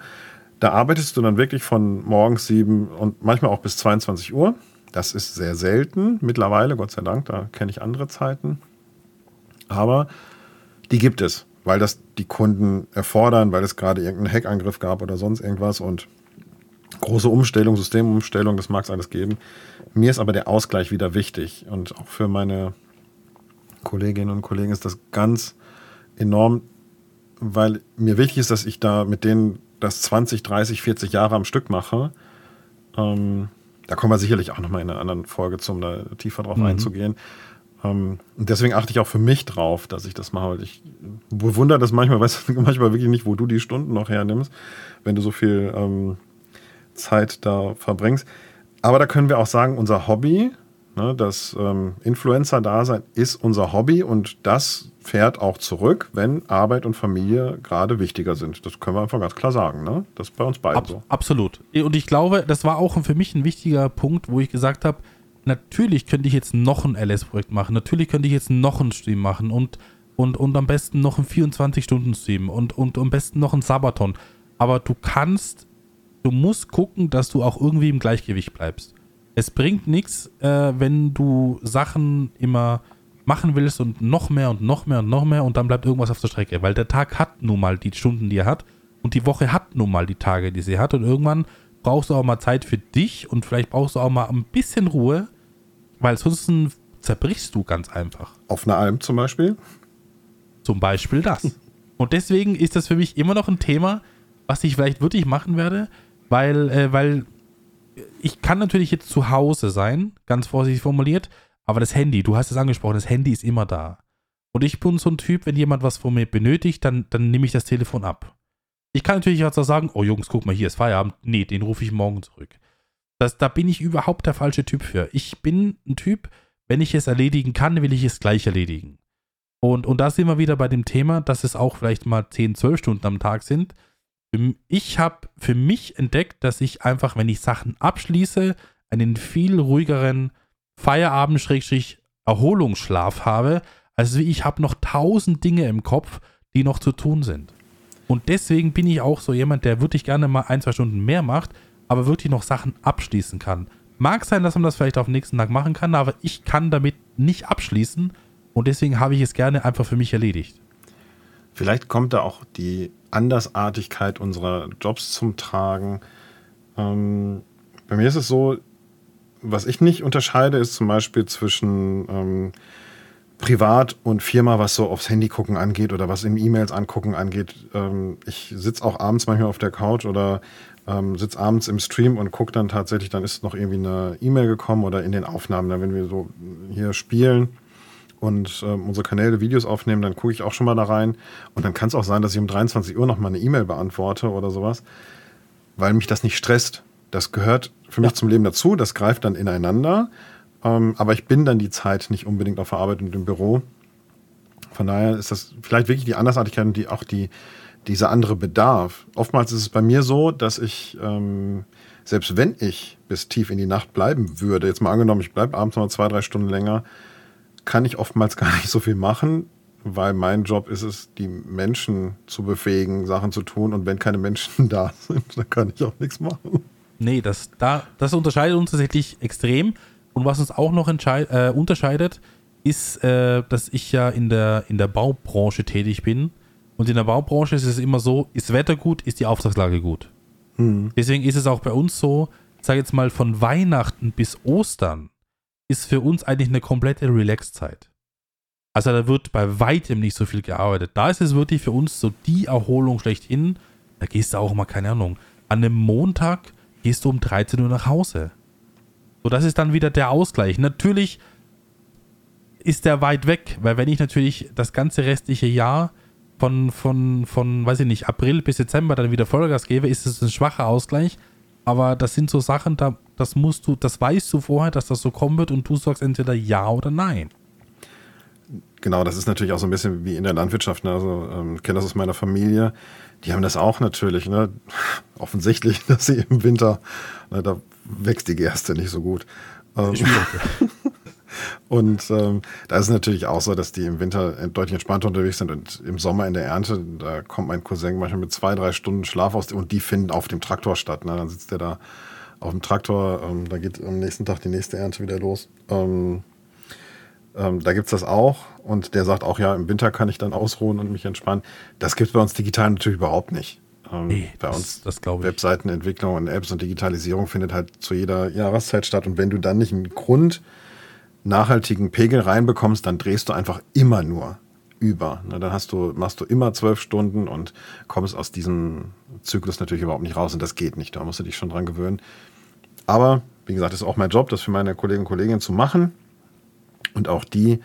da arbeitest du dann wirklich von morgens sieben und manchmal auch bis 22 Uhr. Das ist sehr selten mittlerweile, Gott sei Dank, da kenne ich andere Zeiten. Aber die gibt es, weil das die Kunden erfordern, weil es gerade irgendeinen Hackangriff gab oder sonst irgendwas. Und große Umstellung, Systemumstellung, das mag es alles geben. Mir ist aber der Ausgleich wieder wichtig und auch für meine Kolleginnen und Kollegen ist das ganz enorm, weil mir wichtig ist, dass ich da mit denen das 20, 30, 40 Jahre am Stück mache. Ähm, da kommen wir sicherlich auch nochmal in einer anderen Folge zu, um da tiefer drauf mhm. einzugehen. Ähm, und deswegen achte ich auch für mich drauf, dass ich das mache. Ich bewundere das manchmal, weiß manchmal wirklich nicht, wo du die Stunden noch hernimmst, wenn du so viel ähm, Zeit da verbringst. Aber da können wir auch sagen, unser Hobby, ne, das ähm, Influencer-Dasein ist unser Hobby und das fährt auch zurück, wenn Arbeit und Familie gerade wichtiger sind. Das können wir einfach ganz klar sagen. Ne? Das ist bei uns beiden Ab, so. Absolut. Und ich glaube, das war auch für mich ein wichtiger Punkt, wo ich gesagt habe, natürlich könnte ich jetzt noch ein LS-Projekt machen, natürlich könnte ich jetzt noch einen Stream machen und, und, und am besten noch einen 24-Stunden-Stream und, und am besten noch einen Sabaton. Aber du kannst du musst gucken, dass du auch irgendwie im Gleichgewicht bleibst. Es bringt nichts, äh, wenn du Sachen immer machen willst und noch mehr und noch mehr und noch mehr und dann bleibt irgendwas auf der Strecke, weil der Tag hat nun mal die Stunden, die er hat und die Woche hat nun mal die Tage, die sie hat und irgendwann brauchst du auch mal Zeit für dich und vielleicht brauchst du auch mal ein bisschen Ruhe, weil sonst zerbrichst du ganz einfach. Auf einer Alm zum Beispiel? Zum Beispiel das. und deswegen ist das für mich immer noch ein Thema, was ich vielleicht wirklich machen werde, weil, äh, weil ich kann natürlich jetzt zu Hause sein, ganz vorsichtig formuliert, aber das Handy, du hast es angesprochen, das Handy ist immer da. Und ich bin so ein Typ, wenn jemand was von mir benötigt, dann, dann nehme ich das Telefon ab. Ich kann natürlich auch sagen, oh Jungs, guck mal, hier ist Feierabend. Nee, den rufe ich morgen zurück. Das, da bin ich überhaupt der falsche Typ für. Ich bin ein Typ, wenn ich es erledigen kann, will ich es gleich erledigen. Und, und da sind wir wieder bei dem Thema, dass es auch vielleicht mal 10, 12 Stunden am Tag sind Ich habe für mich entdeckt, dass ich einfach, wenn ich Sachen abschließe, einen viel ruhigeren Feierabend-Erholungsschlaf habe, also ich habe noch tausend Dinge im Kopf, die noch zu tun sind. Und deswegen bin ich auch so jemand, der wirklich gerne mal ein, zwei Stunden mehr macht, aber wirklich noch Sachen abschließen kann. Mag sein, dass man das vielleicht auf den nächsten Tag machen kann, aber ich kann damit nicht abschließen und deswegen habe ich es gerne einfach für mich erledigt. Vielleicht kommt da auch die Andersartigkeit unserer Jobs zum Tragen. Ähm, bei mir ist es so, was ich nicht unterscheide, ist zum Beispiel zwischen ähm, Privat und Firma, was so aufs Handy gucken angeht oder was im E-Mails angucken angeht. Ähm, ich sitze auch abends manchmal auf der Couch oder ähm, sitze abends im Stream und gucke dann tatsächlich, dann ist noch irgendwie eine E-Mail gekommen oder in den Aufnahmen, wenn wir so hier spielen und ähm, unsere Kanäle Videos aufnehmen, dann gucke ich auch schon mal da rein. Und dann kann es auch sein, dass ich um 23 Uhr noch mal eine E-Mail beantworte oder sowas, weil mich das nicht stresst. Das gehört für mich zum Leben dazu, das greift dann ineinander. Ähm, aber ich bin dann die Zeit nicht unbedingt auf der Arbeit und im Büro. Von daher ist das vielleicht wirklich die Andersartigkeit und die, auch die, dieser andere Bedarf. Oftmals ist es bei mir so, dass ich, ähm, selbst wenn ich bis tief in die Nacht bleiben würde, jetzt mal angenommen, ich bleibe abends noch zwei, drei Stunden länger, kann ich oftmals gar nicht so viel machen, weil mein Job ist es, die Menschen zu befähigen, Sachen zu tun. Und wenn keine Menschen da sind, dann kann ich auch nichts machen. Nee, das, da, das unterscheidet uns tatsächlich extrem. Und was uns auch noch äh, unterscheidet, ist, äh, dass ich ja in der, in der Baubranche tätig bin. Und in der Baubranche ist es immer so, ist Wetter gut, ist die Auftragslage gut. Hm. Deswegen ist es auch bei uns so, sag jetzt mal von Weihnachten bis Ostern ist für uns eigentlich eine komplette Relax-Zeit. Also da wird bei weitem nicht so viel gearbeitet. Da ist es wirklich für uns so die Erholung schlechthin. Da gehst du auch mal, keine Ahnung, an einem Montag gehst du um 13 Uhr nach Hause. So, das ist dann wieder der Ausgleich. Natürlich ist der weit weg, weil wenn ich natürlich das ganze restliche Jahr von, von, von, weiß ich nicht, April bis Dezember dann wieder Vollgas gebe, ist es ein schwacher Ausgleich. Aber das sind so Sachen, da, das musst du, das weißt du vorher, dass das so kommen wird und du sagst entweder ja oder nein. Genau, das ist natürlich auch so ein bisschen wie in der Landwirtschaft. Ne? Also ähm, ich kenne das aus meiner Familie. Die haben das auch natürlich. Ne? Offensichtlich, dass sie im Winter, ne, da wächst die Gerste nicht so gut. Ähm, und ähm, da ist es natürlich auch so, dass die im Winter deutlich entspannter unterwegs sind und im Sommer in der Ernte, da kommt mein Cousin manchmal mit zwei, drei Stunden Schlaf aus und die finden auf dem Traktor statt. Ne? Dann sitzt der da auf dem Traktor, ähm, da geht am nächsten Tag die nächste Ernte wieder los. Ähm, ähm, da gibt es das auch und der sagt auch, ja, im Winter kann ich dann ausruhen und mich entspannen. Das gibt es bei uns digital natürlich überhaupt nicht. Ähm, nee, bei uns das, das Webseitenentwicklung und Apps und Digitalisierung findet halt zu jeder Jahreszeit statt. Und wenn du dann nicht einen Grund nachhaltigen Pegel reinbekommst, dann drehst du einfach immer nur über. Na, dann hast du, machst du immer zwölf Stunden und kommst aus diesem Zyklus natürlich überhaupt nicht raus und das geht nicht. Da musst du dich schon dran gewöhnen. Aber wie gesagt, ist auch mein Job, das für meine Kollegen und Kolleginnen zu machen. Und auch die,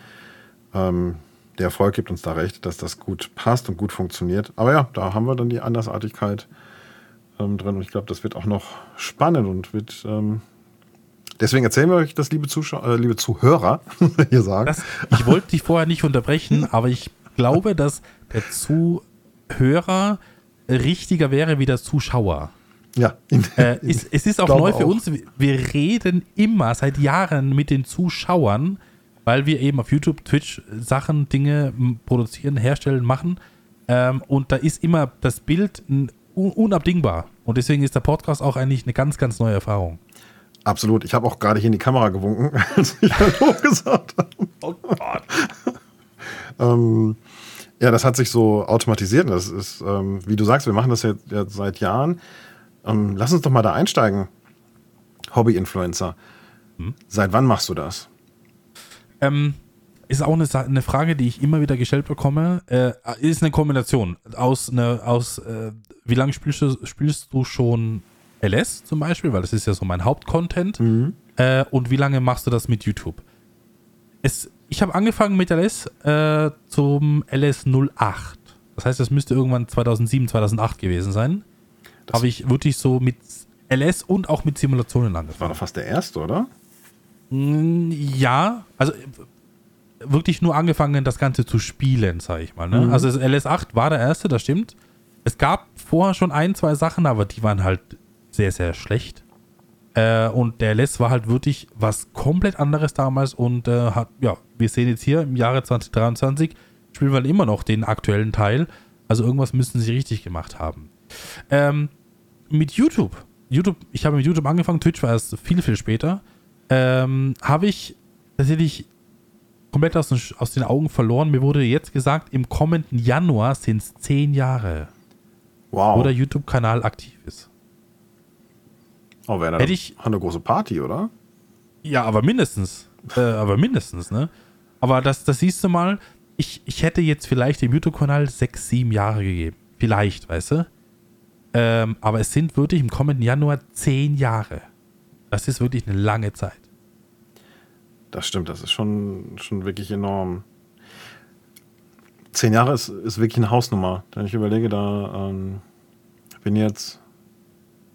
ähm, der Erfolg gibt uns da recht, dass das gut passt und gut funktioniert. Aber ja, da haben wir dann die Andersartigkeit ähm, drin. Und ich glaube, das wird auch noch spannend und wird. Ähm, deswegen erzählen wir euch das, liebe, Zuschauer, äh, liebe Zuhörer, hier sagen. Das, ich wollte dich vorher nicht unterbrechen, aber ich glaube, dass der Zuhörer richtiger wäre wie der Zuschauer. Ja. Äh, es, es, ist auch neu für auch. uns. Wir reden immer seit Jahren mit den Zuschauern weil wir eben auf YouTube, Twitch Sachen, Dinge produzieren, herstellen, machen. Ähm, und da ist immer das Bild unabdingbar. Und deswegen ist der Podcast auch eigentlich eine ganz, ganz neue Erfahrung. Absolut. Ich habe auch gerade hier in die Kamera gewunken, als ich Hallo gesagt habe. Oh Gott. ähm, ja, das hat sich so automatisiert. Das ist, ähm, wie du sagst, wir machen das ja, ja seit Jahren. Ähm, lass uns doch mal da einsteigen. Hobby-Influencer. Hm? Seit wann machst du das? Ähm, ist auch eine, eine, Frage, die ich immer wieder gestellt bekomme. Äh, ist eine Kombination aus, eine, aus äh, wie lange spielst du, spielst du schon LS zum Beispiel, weil das ist ja so mein Hauptcontent. Mhm. Äh, und wie lange machst du das mit YouTube? Es, ich habe angefangen mit LS äh, zum LS 08. Das heißt, das müsste irgendwann 2007, 2008 gewesen sein. Habe ich wirklich so mit LS und auch mit Simulationen angefangen. Das war doch fast der erste, oder? Ja, also wirklich nur angefangen, das Ganze zu spielen, sage ich mal. Ne? Mhm. Also LS8 war der erste, das stimmt. es gab vorher schon ein, zwei Sachen, aber die waren halt sehr, sehr schlecht. Äh, und der Les war halt wirklich was komplett anderes damals und äh, hat, ja, wir sehen jetzt hier im Jahre 2023, spielen wir immer noch den aktuellen Teil. Also irgendwas müssen sie richtig gemacht haben. Ähm, mit YouTube, YouTube, ich habe mit YouTube angefangen, Twitch war erst viel, viel später, ähm, habe ich tatsächlich komplett aus den, aus den Augen verloren. Mir wurde jetzt gesagt, im kommenden Januar sind es zehn Jahre, Wow. wo der YouTube-Kanal aktiv ist. oh, wäre Hätte ich- eine große Party, oder? Ja, aber mindestens. Äh, aber mindestens, ne? Aber das, das siehst du mal, ich, ich hätte jetzt vielleicht dem YouTube-Kanal sechs, sieben Jahre gegeben. Vielleicht, weißt du? Ähm, aber es sind wirklich im kommenden Januar zehn Jahre. Das ist wirklich eine lange Zeit. Das stimmt, das ist schon, schon wirklich enorm. Zehn Jahre ist, ist wirklich eine Hausnummer. Wenn ich überlege, da ähm, bin jetzt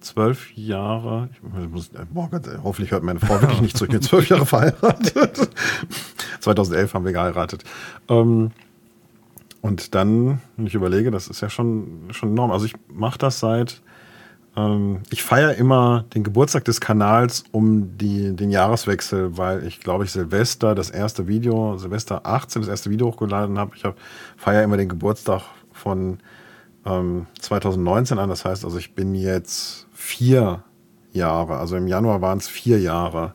zwölf Jahre. Ich muss, boah Gott, ey, hoffentlich hört meine Frau wirklich nicht zu. Ich bin zwölf Jahre verheiratet. 2011 haben wir geheiratet. Ähm, und dann, wenn ich überlege, das ist ja schon, schon enorm. Also ich mache das seit, ähm, ich feiere immer den Geburtstag des Kanals um die, den Jahreswechsel, weil ich glaube ich Silvester das erste Video, Silvester 18 das erste Video hochgeladen habe. Ich hab, feiere immer den Geburtstag von ähm, 2019 an. Das heißt also, ich bin jetzt vier Jahre, also im Januar waren es vier Jahre,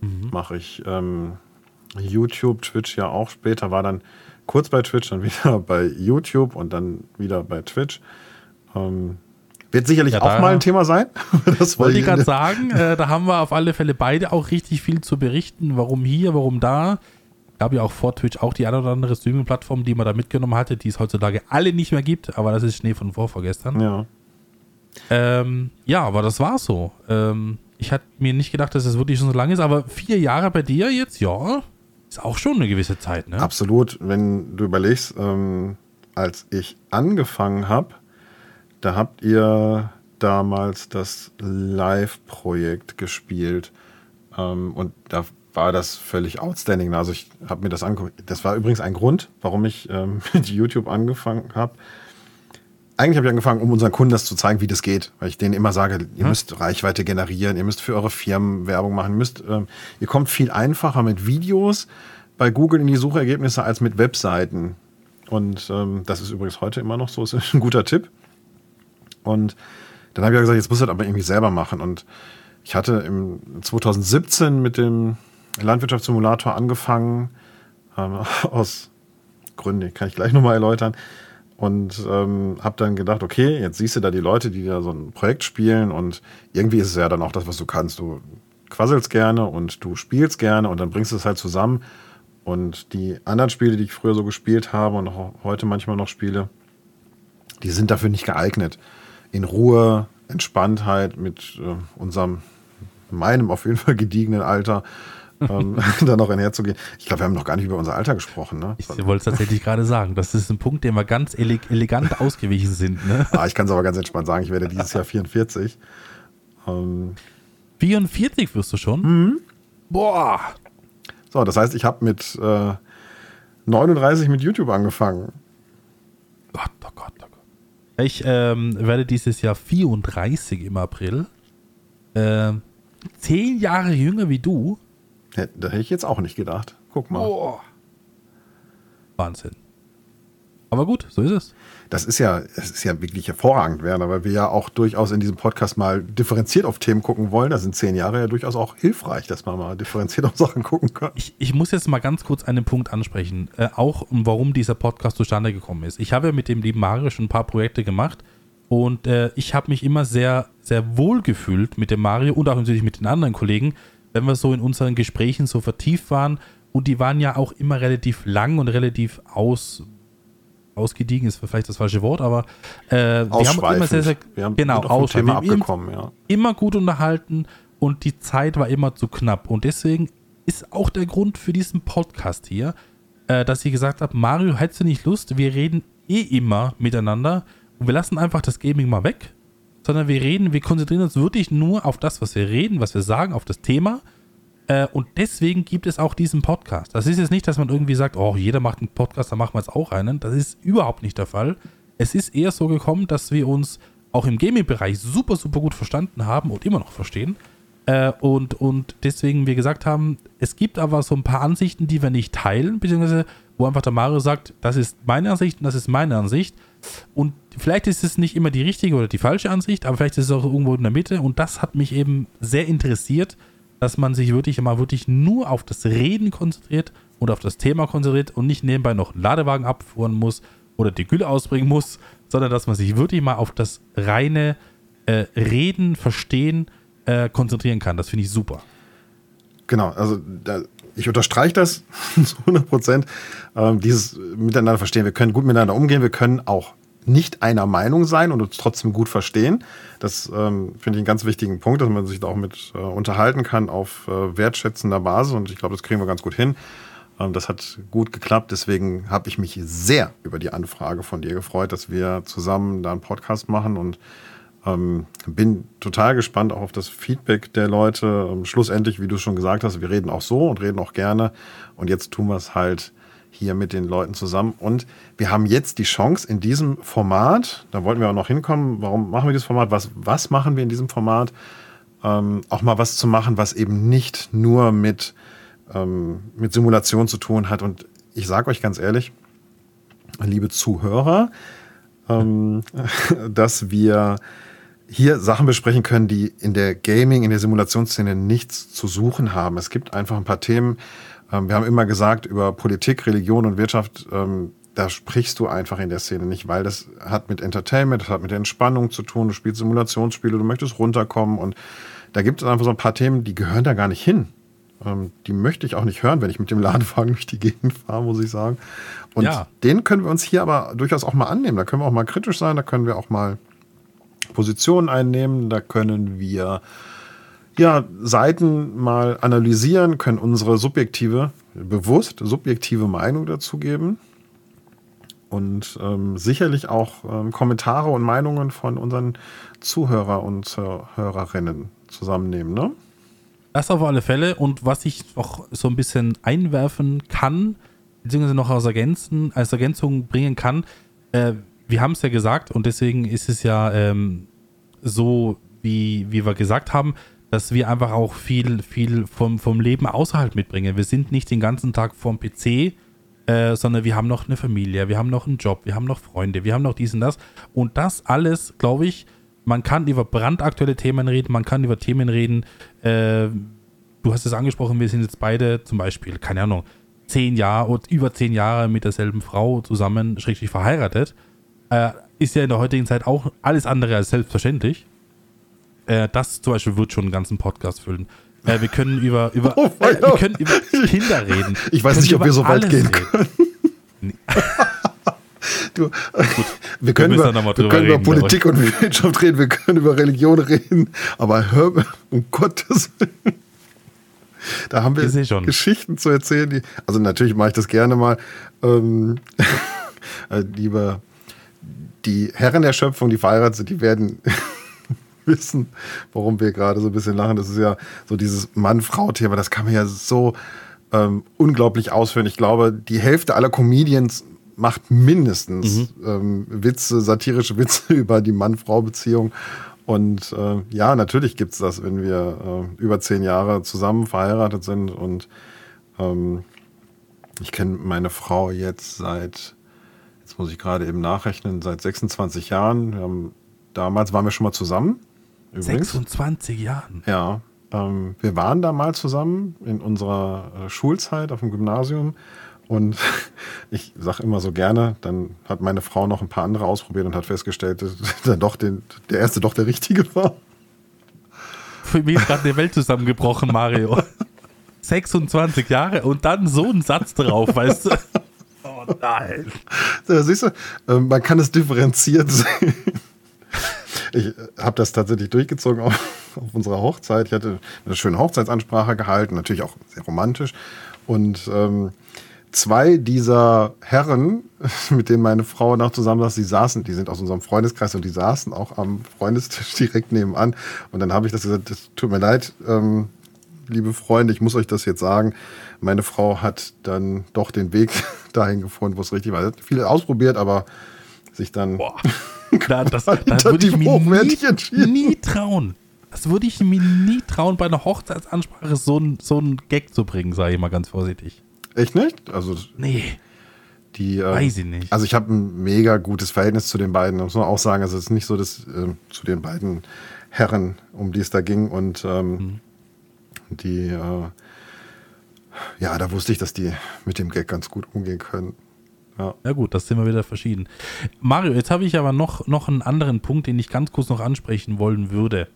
mache ich ähm, YouTube, Twitch ja auch später, war dann kurz bei Twitch, dann wieder bei YouTube und dann wieder bei Twitch. Ähm, wird sicherlich Ja, auch mal ein Thema sein. das Wollte ich gerade sagen, äh, da haben wir auf alle Fälle beide auch richtig viel zu berichten. Warum hier, warum da. Gab ja auch vor Twitch auch die eine oder andere Streaming-Plattform, die man da mitgenommen hatte, die es heutzutage alle nicht mehr gibt, aber das ist Schnee von vor vorgestern. Ja. Ähm, ja, aber das war so. Ähm, ich hatte mir nicht gedacht, dass es wirklich schon so lange ist, aber vier Jahre bei dir jetzt, ja, ist auch schon eine gewisse Zeit, ne? Absolut. Wenn du überlegst, ähm, als ich angefangen habe, da habt ihr damals das Live-Projekt gespielt. Ähm, und da war das völlig outstanding. Also ich habe mir das angeguckt. Das war übrigens ein Grund, warum ich ähm, mit YouTube angefangen habe. Eigentlich habe ich angefangen, um unseren Kunden das zu zeigen, wie das geht. Weil ich denen immer sage, ihr müsst Reichweite generieren, ihr müsst für eure Firmen Werbung machen, ihr müsst, ähm, ihr kommt viel einfacher mit Videos bei Google in die Suchergebnisse als mit Webseiten. Und ähm, das ist übrigens heute immer noch so, ist ein guter Tipp. Und dann habe ich ja gesagt, jetzt muss ich das aber irgendwie selber machen. Und ich hatte im 2017 mit dem Landwirtschaftssimulator angefangen, ähm, aus Gründen, kann ich gleich nochmal erläutern. Und ähm, habe dann gedacht, okay, jetzt siehst du da die Leute, die da so ein Projekt spielen und irgendwie ist es ja dann auch das, was du kannst. Du quasselst gerne und du spielst gerne und dann bringst du es halt zusammen. Und die anderen Spiele, die ich früher so gespielt habe und auch heute manchmal noch spiele, die sind dafür nicht geeignet. In Ruhe, Entspanntheit mit äh, unserem, meinem auf jeden Fall gediegenen Alter, ähm, da noch einherzugehen. Ich glaube, wir haben noch gar nicht über unser Alter gesprochen. Ne? Ich wollte es tatsächlich gerade sagen. Das ist ein Punkt, den wir ganz ele elegant ausgewichen sind. Ne? Ah, ich kann es aber ganz entspannt sagen, ich werde dieses Jahr 44. Ähm, 44 wirst du schon? Mhm. Boah! so, das heißt, ich habe mit äh, 39 mit YouTube angefangen. Gott, oh Gott, oh Gott. Ich ähm, werde dieses Jahr 34 im April. Ähm, zehn Jahre jünger wie du. Da hätte ich jetzt auch nicht gedacht. Guck mal. Boah. Wahnsinn. Aber gut, so ist es. Das ist ja, es ist ja wirklich hervorragend, Werner, weil wir ja auch durchaus in diesem Podcast mal differenziert auf Themen gucken wollen. Da sind zehn Jahre ja durchaus auch hilfreich, dass man mal differenziert auf Sachen gucken kann. Ich, ich muss jetzt mal ganz kurz einen Punkt ansprechen, äh, auch um warum dieser Podcast zustande gekommen ist. Ich habe ja mit dem lieben Mario schon ein paar Projekte gemacht und äh, ich habe mich immer sehr, sehr wohl gefühlt mit dem Mario und auch natürlich mit den anderen Kollegen, wenn wir so in unseren Gesprächen so vertieft waren und die waren ja auch immer relativ lang und relativ aus, ausgediegen, ist vielleicht das falsche Wort, aber äh, wir haben uns immer sehr, sehr, wir haben genau, vom. Thema abgekommen, ja. immer gut unterhalten und die Zeit war immer zu knapp. Und deswegen ist auch der Grund für diesen Podcast hier, äh, dass ich gesagt habe, Mario, hättest du nicht Lust? Wir reden eh immer miteinander und wir lassen einfach das Gaming mal weg, sondern wir reden, wir konzentrieren uns wirklich nur auf das, was wir reden, was wir sagen, auf das Thema. Äh, und deswegen gibt es auch diesen Podcast. Das ist jetzt nicht, dass man irgendwie sagt, oh, jeder macht einen Podcast, dann machen wir jetzt auch einen. Das ist überhaupt nicht der Fall. es ist eher so gekommen, dass wir uns auch im Gaming-Bereich super, super gut verstanden haben und immer noch verstehen. Äh, und, und deswegen wir gesagt haben, es gibt aber so ein paar Ansichten, die wir nicht teilen, beziehungsweise wo einfach der Mario sagt, das ist meine Ansicht und das ist meine Ansicht. Und vielleicht ist es nicht immer die richtige oder die falsche Ansicht, aber vielleicht ist es auch irgendwo in der Mitte. Und das hat mich eben sehr interessiert, dass man sich wirklich mal wirklich nur auf das Reden konzentriert und auf das Thema konzentriert und nicht nebenbei noch einen Ladewagen abfuhren muss oder die Gülle ausbringen muss, sondern dass man sich wirklich mal auf das reine äh, Reden, Verstehen äh, konzentrieren kann. Das finde ich super. Genau, also da, ich unterstreiche das zu 100 Prozent. Ähm, dieses Miteinander verstehen. Wir können gut miteinander umgehen. Wir können auch nicht einer Meinung sein und uns trotzdem gut verstehen. Das ähm, finde ich einen ganz wichtigen Punkt, dass man sich da auch mit äh, unterhalten kann auf äh, wertschätzender Basis. Und ich glaube, das kriegen wir ganz gut hin. Ähm, das hat gut geklappt. Deswegen habe ich mich sehr über die Anfrage von dir gefreut, dass wir zusammen da einen Podcast machen und ähm, bin total gespannt auch auf das Feedback der Leute. Ähm, schlussendlich, wie du schon gesagt hast, wir reden auch so und reden auch gerne. Und jetzt tun wir es halt hier mit den Leuten zusammen. Und wir haben jetzt die Chance in diesem Format, da wollten wir auch noch hinkommen, warum machen wir dieses Format, was, was machen wir in diesem Format, ähm, auch mal was zu machen, was eben nicht nur mit, ähm, mit Simulation zu tun hat. Und ich sage euch ganz ehrlich, liebe Zuhörer, ähm, dass wir hier Sachen besprechen können, die in der Gaming, in der Simulationsszene nichts zu suchen haben. Es gibt einfach ein paar Themen. Ähm, wir haben immer gesagt, über Politik, Religion und Wirtschaft, ähm, da sprichst du einfach in der Szene nicht, weil das hat mit Entertainment, das hat mit Entspannung zu tun. Du spielst Simulationsspiele, du möchtest runterkommen und da gibt es einfach so ein paar Themen, die gehören da gar nicht hin. Ähm, die möchte ich auch nicht hören, wenn ich mit dem Ladewagen durch die Gegend fahre, muss ich sagen. Und ja. den können wir uns hier aber durchaus auch mal annehmen. Da können wir auch mal kritisch sein, da können wir auch mal Positionen einnehmen, da können wir ja, Seiten mal analysieren, können unsere subjektive, bewusst subjektive Meinung dazu geben und ähm, sicherlich auch ähm, Kommentare und Meinungen von unseren Zuhörer und äh, Hörerinnen zusammennehmen, ne? Das auf alle Fälle. Und was ich noch so ein bisschen einwerfen kann, beziehungsweise noch als, Ergänzen, als Ergänzung bringen kann, äh, wir haben es ja gesagt und deswegen ist es ja ähm, so, wie, wie wir gesagt haben, dass wir einfach auch viel, viel vom, vom Leben außerhalb mitbringen. Wir sind nicht den ganzen Tag vorm PC, äh, sondern wir haben noch eine Familie, wir haben noch einen Job, wir haben noch Freunde, wir haben noch dies und das. Und das alles, glaube ich, man kann über brandaktuelle Themen reden, man kann über Themen reden. Äh, du hast es angesprochen, wir sind jetzt beide zum Beispiel, keine Ahnung, zehn Jahre oder über zehn Jahre mit derselben Frau zusammen, schrägstrich verheiratet äh, ist ja in der heutigen Zeit auch alles andere als selbstverständlich. Äh, das zum Beispiel wird schon einen ganzen Podcast füllen. Äh, wir können über, über, oh, äh, wir können über Kinder reden. Ich weiß nicht, ob wir so weit gehen können. du, wir können, über, wir können über Politik und Wirtschaft reden, wir können über Religion reden, aber hör, um Gottes Willen. Da haben wir Geschichten zu erzählen. Die, also natürlich mache ich das gerne mal. Ähm, äh, lieber die Herren der Schöpfung, die verheiratet sind, die werden wissen, warum wir gerade so ein bisschen lachen. Das ist ja so dieses Mann-Frau-Thema, das kann man ja so ähm, unglaublich ausführen. Ich glaube, die Hälfte aller Comedians macht mindestens mhm. ähm, Witze, satirische Witze über die Mann-Frau-Beziehung. Und äh, ja, natürlich gibt es das, wenn wir äh, über zehn Jahre zusammen verheiratet sind. Und ähm, ich kenne meine Frau jetzt seit jetzt muss ich gerade eben nachrechnen, seit 26 Jahren. Haben, damals waren wir schon mal zusammen. Übrigens. 26 Jahren? Ja. Ähm, wir waren da mal zusammen in unserer äh, Schulzeit auf dem Gymnasium. Und ich sage immer so gerne, dann hat meine Frau noch ein paar andere ausprobiert und hat festgestellt, dass dann doch den, der erste doch der richtige war. Für mich ist gerade die Welt zusammengebrochen, Mario. 26 Jahre und dann so ein Satz drauf, weißt du? Oh nein. Da siehst du, ähm, man kann es differenziert sehen. Ich äh, habe das tatsächlich durchgezogen auf, auf, unserer Hochzeit. Ich hatte eine schöne Hochzeitsansprache gehalten, natürlich auch sehr romantisch. Und ähm, zwei dieser Herren, mit denen meine Frau nach zusammen saß, die saßen, die sind aus unserem Freundeskreis und die saßen auch am Freundestisch direkt nebenan. Und dann habe ich das gesagt, das tut mir leid, ähm, liebe Freunde, ich muss euch das jetzt sagen. Meine Frau hat dann doch den Weg dahin gefunden, wo es richtig war. Sie hat viel ausprobiert, aber sich dann Boah. Da, das, da würde ich mir nie, nie trauen. Das würde ich mir nie trauen, bei einer Hochzeitsansprache so ein, so Gag zu bringen, sage ich mal ganz vorsichtig. Echt nicht? Also. Nee. Die, äh, Weiß ich nicht. Also ich habe ein mega gutes Verhältnis zu den beiden, muss man auch sagen. Also es ist nicht so, dass äh, zu den beiden Herren, um die es da ging und ähm, mhm. die, äh, ja, da wusste ich, dass die mit dem Gag ganz gut umgehen können. Ja. ja gut, das sind wir wieder verschieden. Mario, jetzt habe ich aber noch, noch einen anderen Punkt, den ich ganz kurz noch ansprechen wollen würde.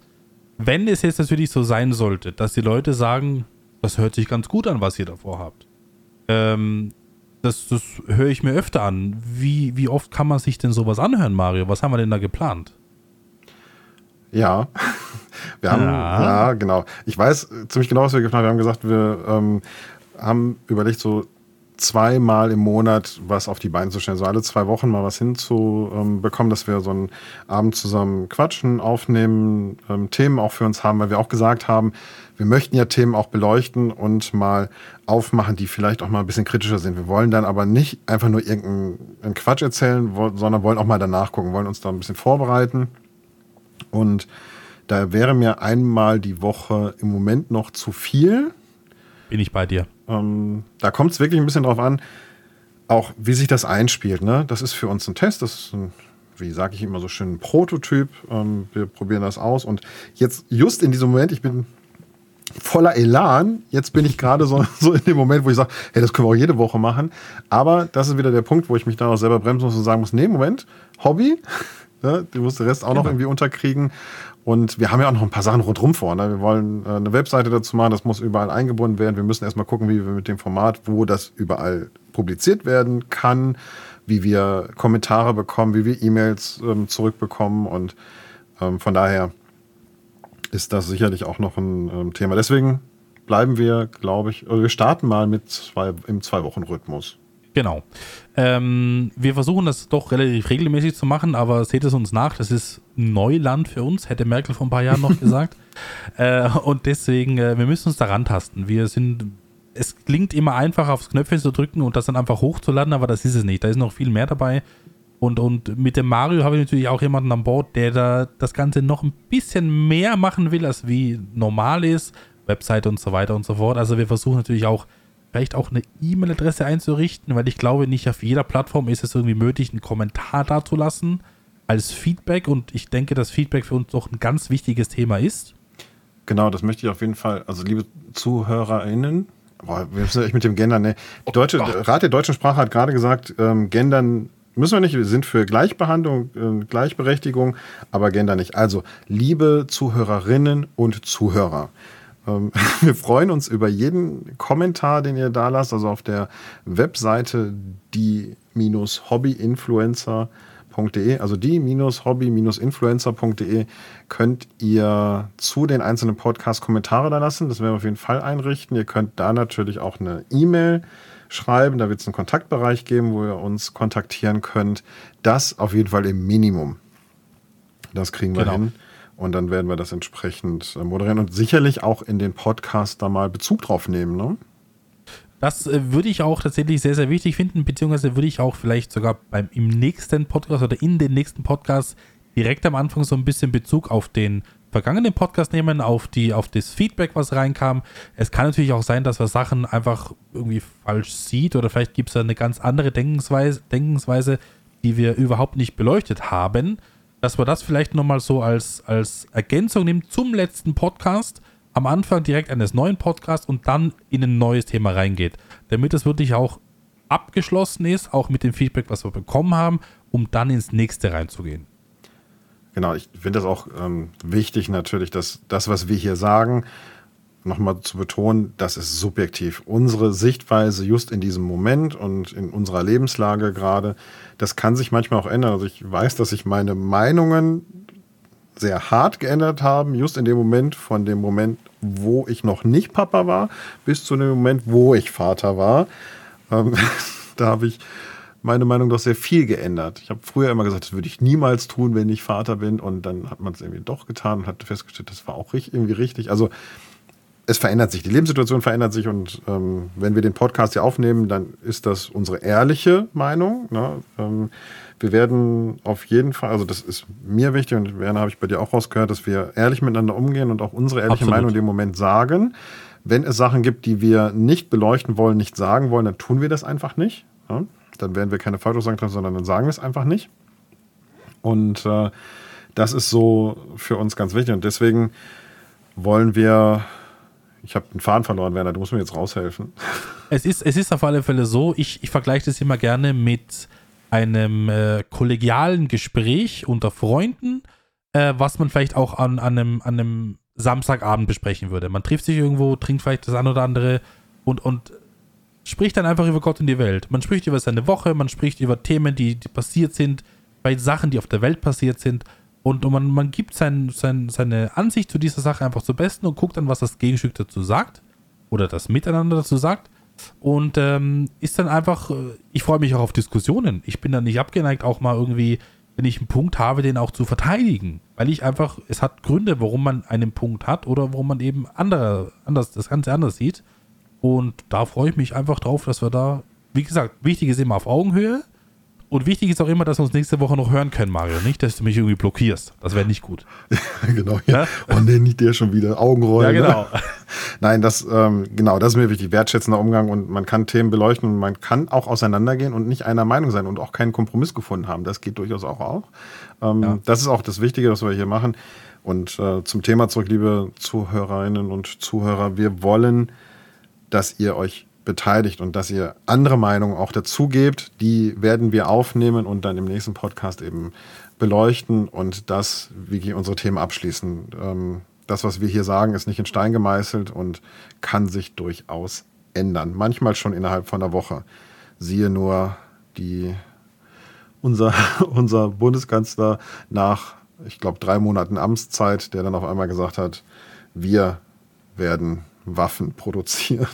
Wenn es jetzt natürlich so sein sollte, dass die Leute sagen, das hört sich ganz gut an, was ihr davor habt. Ähm, das, das höre ich mir öfter an. Wie, wie oft kann man sich denn sowas anhören, Mario? Was haben wir denn da geplant? Ja, wir haben, ja, ja genau. Ich weiß ziemlich genau, was wir geplant haben. Wir haben gesagt, wir ähm, haben überlegt, so zweimal im Monat was auf die Beine zu stellen, so alle zwei Wochen mal was hinzubekommen, dass wir so einen Abend zusammen quatschen, aufnehmen, ähm, Themen auch für uns haben, weil wir auch gesagt haben, wir möchten ja Themen auch beleuchten und mal aufmachen, die vielleicht auch mal ein bisschen kritischer sind. Wir wollen dann aber nicht einfach nur irgendeinen Quatsch erzählen, sondern wollen auch mal danach gucken, wollen uns da ein bisschen vorbereiten. Und da wäre mir einmal die Woche im Moment noch zu viel. Bin ich bei dir. Ähm, da kommt es wirklich ein bisschen drauf an, auch wie sich das einspielt. Ne? Das ist für uns ein Test, das ist ein, wie sage ich immer so schön, ein Prototyp. Ähm, wir probieren das aus und jetzt just in diesem Moment, ich bin voller Elan. Jetzt bin ich gerade so, so in dem Moment, wo ich sage, hey, das können wir auch jede Woche machen. Aber das ist wieder der Punkt, wo ich mich dann auch selber bremsen muss und sagen muss, nee, Moment, Hobby, ne? du musst den Rest auch noch genau. irgendwie unterkriegen. Und wir haben ja auch noch ein paar Sachen rundherum vor. Ne? Wir wollen äh, eine Webseite dazu machen, das muss überall eingebunden werden. Wir müssen erstmal gucken, wie wir mit dem Format, wo das überall publiziert werden kann, wie wir Kommentare bekommen, wie wir E-Mails ähm, zurückbekommen. Und ähm, von daher ist das sicherlich auch noch ein ähm, Thema. Deswegen bleiben wir, glaube ich, oder wir starten mal mit zwei, im Zwei-Wochen-Rhythmus. Genau. Ähm, wir versuchen das doch relativ regelmäßig zu machen, aber seht es uns nach, das ist Neuland für uns, hätte Merkel vor ein paar Jahren noch gesagt. äh, und deswegen, äh, wir müssen uns daran tasten. Wir sind, es klingt immer einfach aufs Knöpfchen zu drücken und das dann einfach hochzuladen, aber das ist es nicht. Da ist noch viel mehr dabei. Und, und mit dem Mario habe ich natürlich auch jemanden an Bord, der da das Ganze noch ein bisschen mehr machen will, als wie normal ist. Website und so weiter und so fort. Also wir versuchen natürlich auch vielleicht auch eine E-Mail-Adresse einzurichten, weil ich glaube, nicht auf jeder Plattform ist es irgendwie möglich, einen Kommentar dazulassen als Feedback und ich denke, dass Feedback für uns doch ein ganz wichtiges Thema ist. Genau, das möchte ich auf jeden Fall, also liebe ZuhörerInnen, boah, wir müssen echt mit dem Gendern, ne? Die Deutsche, oh Rat der deutschen Sprache hat gerade gesagt, ähm, Gendern müssen wir nicht, wir sind für Gleichbehandlung, äh, Gleichberechtigung, aber Gender nicht. Also, liebe Zuhörerinnen und Zuhörer, wir freuen uns über jeden Kommentar, den ihr da lasst. Also auf der Webseite die-hobbyinfluencer.de, also die-hobby-influencer.de könnt ihr zu den einzelnen Podcasts Kommentare da lassen. Das werden wir auf jeden Fall einrichten. Ihr könnt da natürlich auch eine E-Mail schreiben. Da wird es einen Kontaktbereich geben, wo ihr uns kontaktieren könnt. Das auf jeden Fall im Minimum. Das kriegen wir genau. hin. Und dann werden wir das entsprechend äh, moderieren und sicherlich auch in den Podcast da mal Bezug drauf nehmen, ne? Das äh, würde ich auch tatsächlich sehr, sehr wichtig finden, beziehungsweise würde ich auch vielleicht sogar beim, im nächsten Podcast oder in den nächsten Podcast direkt am Anfang so ein bisschen Bezug auf den vergangenen Podcast nehmen, auf, die, auf das Feedback, was reinkam. Es kann natürlich auch sein, dass man Sachen einfach irgendwie falsch sieht oder vielleicht gibt es da eine ganz andere Denkensweise, Denkensweise, die wir überhaupt nicht beleuchtet haben dass man das vielleicht nochmal so als, als Ergänzung nimmt zum letzten Podcast, am Anfang direkt eines neuen Podcasts und dann in ein neues Thema reingeht. Damit es wirklich auch abgeschlossen ist, auch mit dem Feedback, was wir bekommen haben, um dann ins nächste reinzugehen. Genau, ich finde das auch ähm, wichtig natürlich, dass das, was wir hier sagen, nochmal zu betonen, das ist subjektiv. Unsere Sichtweise just in diesem Moment und in unserer Lebenslage gerade, das kann sich manchmal auch ändern. Also ich weiß, dass sich meine Meinungen sehr hart geändert haben, just in dem Moment von dem Moment, wo ich noch nicht Papa war, bis zu dem Moment, wo ich Vater war. Ähm, da habe ich meine Meinung doch sehr viel geändert. Ich habe früher immer gesagt, das würde ich niemals tun, wenn ich Vater bin. Und dann hat man es irgendwie doch getan und hat festgestellt, das war auch irgendwie richtig. Also es verändert sich, die Lebenssituation verändert sich und ähm, wenn wir den Podcast hier aufnehmen, dann ist das unsere ehrliche Meinung. Ne? Ähm, wir werden auf jeden Fall, also das ist mir wichtig und Werner habe ich bei dir auch rausgehört, dass wir ehrlich miteinander umgehen und auch unsere ehrliche Absolut. Meinung in dem Moment sagen. Wenn es Sachen gibt, die wir nicht beleuchten wollen, nicht sagen wollen, dann tun wir das einfach nicht. Ja? Dann werden wir keine Falschaussagen treffen, sondern dann sagen wir es einfach nicht. Und äh, das ist so für uns ganz wichtig. Und deswegen wollen wir ich habe den Faden verloren, Werner, du musst mir jetzt raushelfen. Es ist, es ist auf alle Fälle so, ich, ich vergleiche das immer gerne mit einem äh, kollegialen Gespräch unter Freunden, äh, was man vielleicht auch an, an, einem, an einem Samstagabend besprechen würde. Man trifft sich irgendwo, trinkt vielleicht das eine oder andere und, und spricht dann einfach über Gott und die Welt. Man spricht über seine Woche, man spricht über Themen, die, die passiert sind, bei Sachen, die auf der Welt passiert sind und, man, man gibt sein, sein, seine Ansicht zu dieser Sache einfach zum Besten und guckt dann, was das Gegenstück dazu sagt. Oder das Miteinander dazu sagt. Und ähm, ist dann einfach, äh, ich freue mich auch auf Diskussionen. Ich bin dann nicht abgeneigt, auch mal irgendwie, wenn ich einen Punkt habe, den auch zu verteidigen. Weil ich einfach, es hat Gründe, warum man einen Punkt hat oder warum man eben andere, anders, das Ganze anders sieht. Und da freue ich mich einfach drauf, dass wir da, wie gesagt, wichtig ist immer auf Augenhöhe. Und wichtig ist auch immer, dass wir uns nächste Woche noch hören können, Mario. Nicht, dass du mich irgendwie blockierst. Das wäre nicht gut. genau, ja. ja? Und nicht der schon wieder Augenrollen. Ja, genau. Ne? Nein, das, ähm, genau, das ist mir wichtig. Wertschätzender Umgang und man kann Themen beleuchten und man kann auch auseinandergehen und nicht einer Meinung sein und auch keinen Kompromiss gefunden haben. Das geht durchaus auch. auch. Ähm, ja. Das ist auch das Wichtige, was wir hier machen. Und äh, zum Thema zurück, liebe Zuhörerinnen und Zuhörer. Wir wollen, dass ihr euch beteiligt und dass ihr andere Meinungen auch dazugebt. Die werden wir aufnehmen und dann im nächsten Podcast eben beleuchten und das, wie unsere Themen abschließen. Ähm, das, was wir hier sagen, ist nicht in Stein gemeißelt und kann sich durchaus ändern. Manchmal schon innerhalb von einer Woche. Siehe nur die, unser, unser Bundeskanzler nach, ich glaube, drei Monaten Amtszeit, der dann auf einmal gesagt hat, wir werden Waffen produzieren.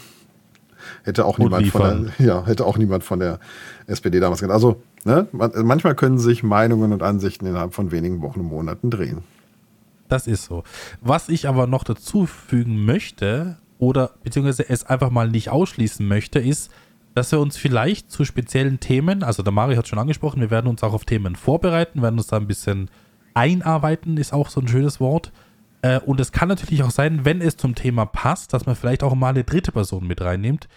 Hätte auch, niemand von der, ja, hätte auch niemand von der SPD damals gedacht. Also ne, manchmal können sich Meinungen und Ansichten innerhalb von wenigen Wochen und Monaten drehen. Das ist so. Was ich aber noch dazu fügen möchte, oder beziehungsweise es einfach mal nicht ausschließen möchte, ist, dass wir uns vielleicht zu speziellen Themen, also der Mario hat schon angesprochen, wir werden uns auch auf Themen vorbereiten, werden uns da ein bisschen einarbeiten, ist auch so ein schönes Wort. Äh, und es kann natürlich auch sein, wenn es zum Thema passt, dass man vielleicht auch mal eine dritte Person mit reinnimmt,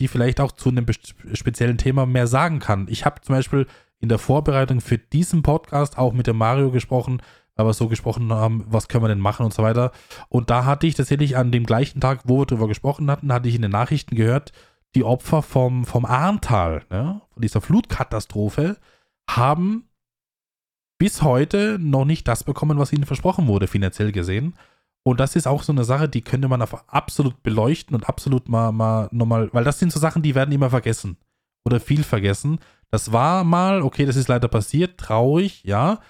die vielleicht auch zu einem speziellen Thema mehr sagen kann. Ich habe zum Beispiel in der Vorbereitung für diesen Podcast auch mit dem Mario gesprochen, weil wir so gesprochen haben, was können wir denn machen und so weiter. Und da hatte ich tatsächlich an dem gleichen Tag, wo wir darüber gesprochen hatten, hatte ich in den Nachrichten gehört, die Opfer vom, vom Ahrntal, ne, von dieser Flutkatastrophe, haben bis heute noch nicht das bekommen, was ihnen versprochen wurde, finanziell gesehen. Und das ist auch so eine Sache, die könnte man absolut beleuchten und absolut mal, mal nochmal, weil das sind so Sachen, die werden immer vergessen. Oder viel vergessen. Das war mal, okay, das ist leider passiert, traurig, ja.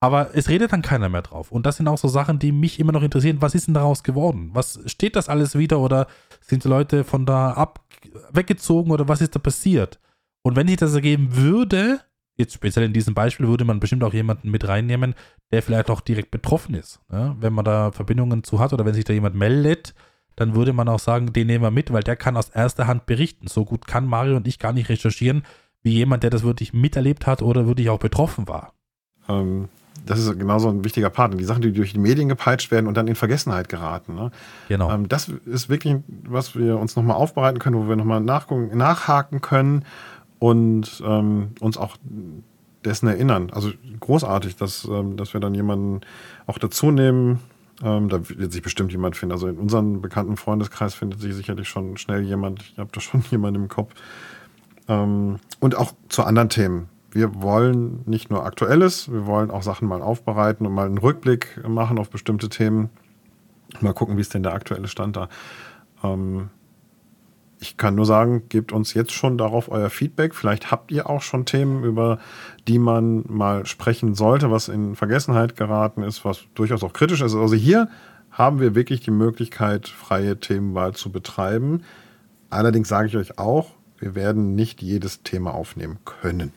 Aber es redet dann keiner mehr drauf. Und das sind auch so Sachen, die mich immer noch interessieren. Was ist denn daraus geworden? Was steht das alles wieder? Oder sind die Leute von da ab weggezogen oder was ist da passiert? Und wenn sich das ergeben würde, jetzt speziell in diesem Beispiel würde man bestimmt auch jemanden mit reinnehmen, der vielleicht auch direkt betroffen ist. Ja? Wenn man da Verbindungen zu hat oder wenn sich da jemand meldet, dann würde man auch sagen, den nehmen wir mit, weil der kann aus erster Hand berichten. So gut kann Mario und ich gar nicht recherchieren, wie jemand, der das wirklich miterlebt hat oder wirklich auch betroffen war. Ähm, das ist genauso ein wichtiger Part. Die Sachen, die durch die Medien gepeitscht werden und dann in Vergessenheit geraten. Ne? Genau. Ähm, das ist wirklich was wir uns nochmal aufbereiten können, wo wir nochmal nachhaken können und ähm, uns auch dessen erinnern. Also großartig, dass, ähm, dass wir dann jemanden auch dazu nehmen. Ähm, da wird sich bestimmt jemand finden. Also in unserem bekannten Freundeskreis findet sich sicherlich schon schnell jemand. Ich habe da schon jemanden im Kopf. Ähm, und auch zu anderen Themen. Wir wollen nicht nur Aktuelles, wir wollen auch Sachen mal aufbereiten und mal einen Rückblick machen auf bestimmte Themen. Mal gucken, wie ist denn der aktuelle Stand da. Ähm, ich kann nur sagen, gebt uns jetzt schon darauf euer Feedback. Vielleicht habt ihr auch schon Themen, über die man mal sprechen sollte, was in Vergessenheit geraten ist, was durchaus auch kritisch ist. Also hier haben wir wirklich die Möglichkeit, freie Themenwahl zu betreiben. Allerdings sage ich euch auch, wir werden nicht jedes Thema aufnehmen können.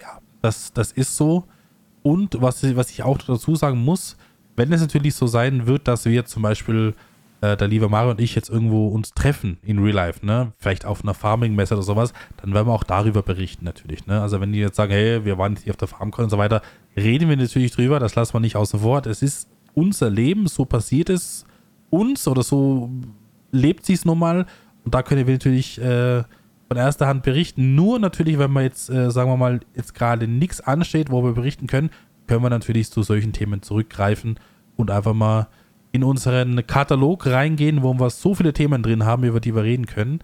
Ja, das, das ist so. Und was, was ich auch dazu sagen muss, wenn es natürlich so sein wird, dass wir zum Beispiel äh, der liebe Mario und ich jetzt irgendwo uns treffen in Real Life, ne? Vielleicht auf einer Farming-Messe oder sowas, dann werden wir auch darüber berichten natürlich, ne? Also wenn die jetzt sagen, hey, wir waren hier auf der FarmCon und so weiter, reden wir natürlich drüber, das lassen wir nicht außen vor. Es ist unser Leben, so passiert es uns oder so lebt sie es nun mal und da können wir natürlich äh, von erster Hand berichten. Nur natürlich, wenn man jetzt, äh, sagen wir mal, jetzt gerade nichts ansteht, wo wir berichten können, können wir natürlich zu solchen Themen zurückgreifen und einfach mal in unseren Katalog reingehen, wo wir so viele Themen drin haben, über die wir reden können.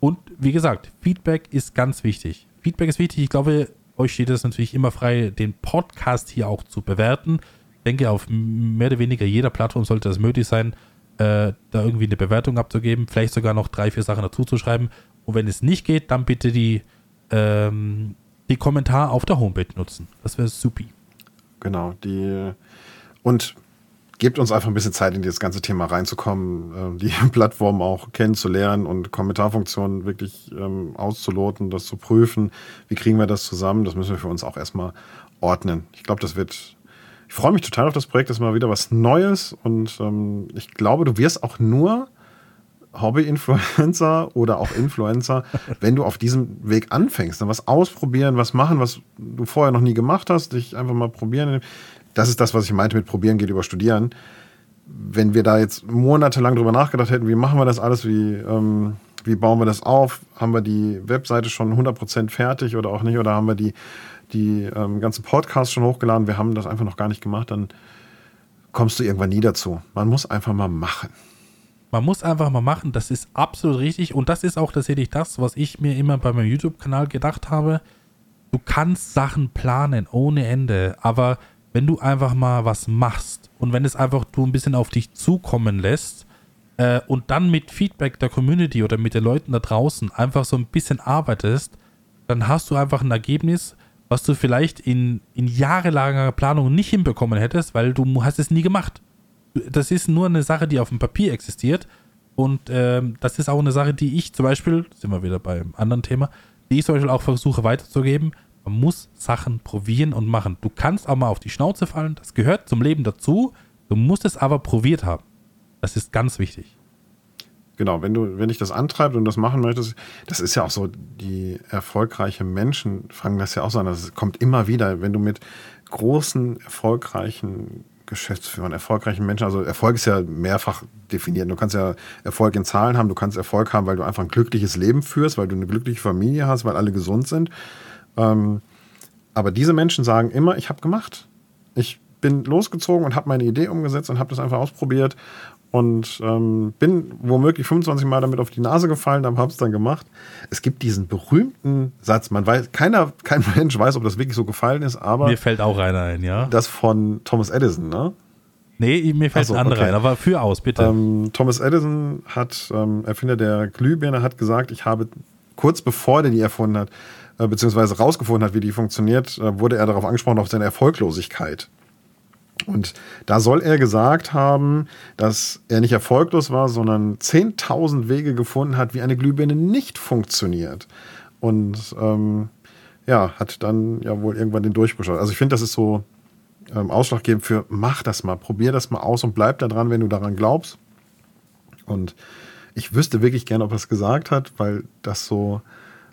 Und wie gesagt, Feedback ist ganz wichtig. Feedback ist wichtig. Ich glaube, euch steht es natürlich immer frei, den Podcast hier auch zu bewerten. Ich denke, auf mehr oder weniger jeder Plattform sollte das möglich sein, äh, da irgendwie eine Bewertung abzugeben, vielleicht sogar noch drei, vier Sachen dazu zu schreiben. Und wenn es nicht geht, dann bitte die, ähm, die Kommentar auf der Homepage nutzen. Das wäre supi. Genau, die und gebt uns einfach ein bisschen Zeit, in dieses ganze Thema reinzukommen, äh, die Plattform auch kennenzulernen und Kommentarfunktionen wirklich ähm, auszuloten, das zu prüfen. Wie kriegen wir das zusammen? Das müssen wir für uns auch erstmal ordnen. Ich glaube, das wird. Ich freue mich total auf das Projekt. Das ist mal wieder was Neues und ähm, ich glaube, du wirst auch nur Hobby-Influencer oder auch Influencer, wenn du auf diesem Weg anfängst, dann was ausprobieren, was machen, was du vorher noch nie gemacht hast, dich einfach mal probieren das ist das, was ich meinte mit probieren geht über studieren. Wenn wir da jetzt monatelang drüber nachgedacht hätten, wie machen wir das alles, wie, ähm, wie bauen wir das auf, haben wir die Webseite schon 100% fertig oder auch nicht, oder haben wir die, die ähm, ganzen Podcasts schon hochgeladen, wir haben das einfach noch gar nicht gemacht, dann kommst du irgendwann nie dazu. Man muss einfach mal machen. Man muss einfach mal machen, das ist absolut richtig und das ist auch tatsächlich das, was ich mir immer bei meinem YouTube-Kanal gedacht habe. Du kannst Sachen planen ohne Ende, aber wenn du einfach mal was machst und wenn es einfach du ein bisschen auf dich zukommen lässt äh, und dann mit Feedback der Community oder mit den Leuten da draußen einfach so ein bisschen arbeitest, dann hast du einfach ein Ergebnis, was du vielleicht in, in jahrelanger Planung nicht hinbekommen hättest, weil du hast es nie gemacht. Das ist nur eine Sache, die auf dem Papier existiert und ähm, das ist auch eine Sache, die ich zum Beispiel, sind wir wieder beim anderen Thema, die ich zum Beispiel auch versuche weiterzugeben, man muss Sachen probieren und machen. Du kannst auch mal auf die Schnauze fallen, das gehört zum Leben dazu. Du musst es aber probiert haben. Das ist ganz wichtig. Genau, wenn du, wenn dich das antreibt und das machen möchtest, das ist ja auch so, die erfolgreichen Menschen fangen das ja auch so an. Das kommt immer wieder, wenn du mit großen, erfolgreichen Geschäftsführern, erfolgreichen Menschen, also Erfolg ist ja mehrfach definiert. Du kannst ja Erfolg in Zahlen haben, du kannst Erfolg haben, weil du einfach ein glückliches Leben führst, weil du eine glückliche Familie hast, weil alle gesund sind. Ähm, aber diese Menschen sagen immer, ich habe gemacht. Ich bin losgezogen und habe meine Idee umgesetzt und habe das einfach ausprobiert und ähm, bin womöglich 25 Mal damit auf die Nase gefallen, aber habe es dann gemacht. Es gibt diesen berühmten Satz, man weiß, keiner, kein Mensch weiß, ob das wirklich so gefallen ist, aber. Mir fällt auch einer ein, ja. Das von Thomas Edison, ne? Nee, mir fällt so, ein anderer okay. ein, aber für aus, bitte. Ähm, Thomas Edison hat, ähm, Erfinder der Glühbirne, hat gesagt, ich habe kurz bevor der die erfunden hat, äh, beziehungsweise rausgefunden hat, wie die funktioniert, äh, wurde er darauf angesprochen, auf seine Erfolglosigkeit. Und da soll er gesagt haben, dass er nicht erfolglos war, sondern 10.000 Wege gefunden hat, wie eine Glühbirne nicht funktioniert. Und ähm, ja, hat dann ja wohl irgendwann den Durchbruch. Also ich finde, das ist so ähm, ausschlaggebend für, mach das mal, probier das mal aus und bleib da dran, wenn du daran glaubst. Und ich wüsste wirklich gerne, ob er es gesagt hat, weil das so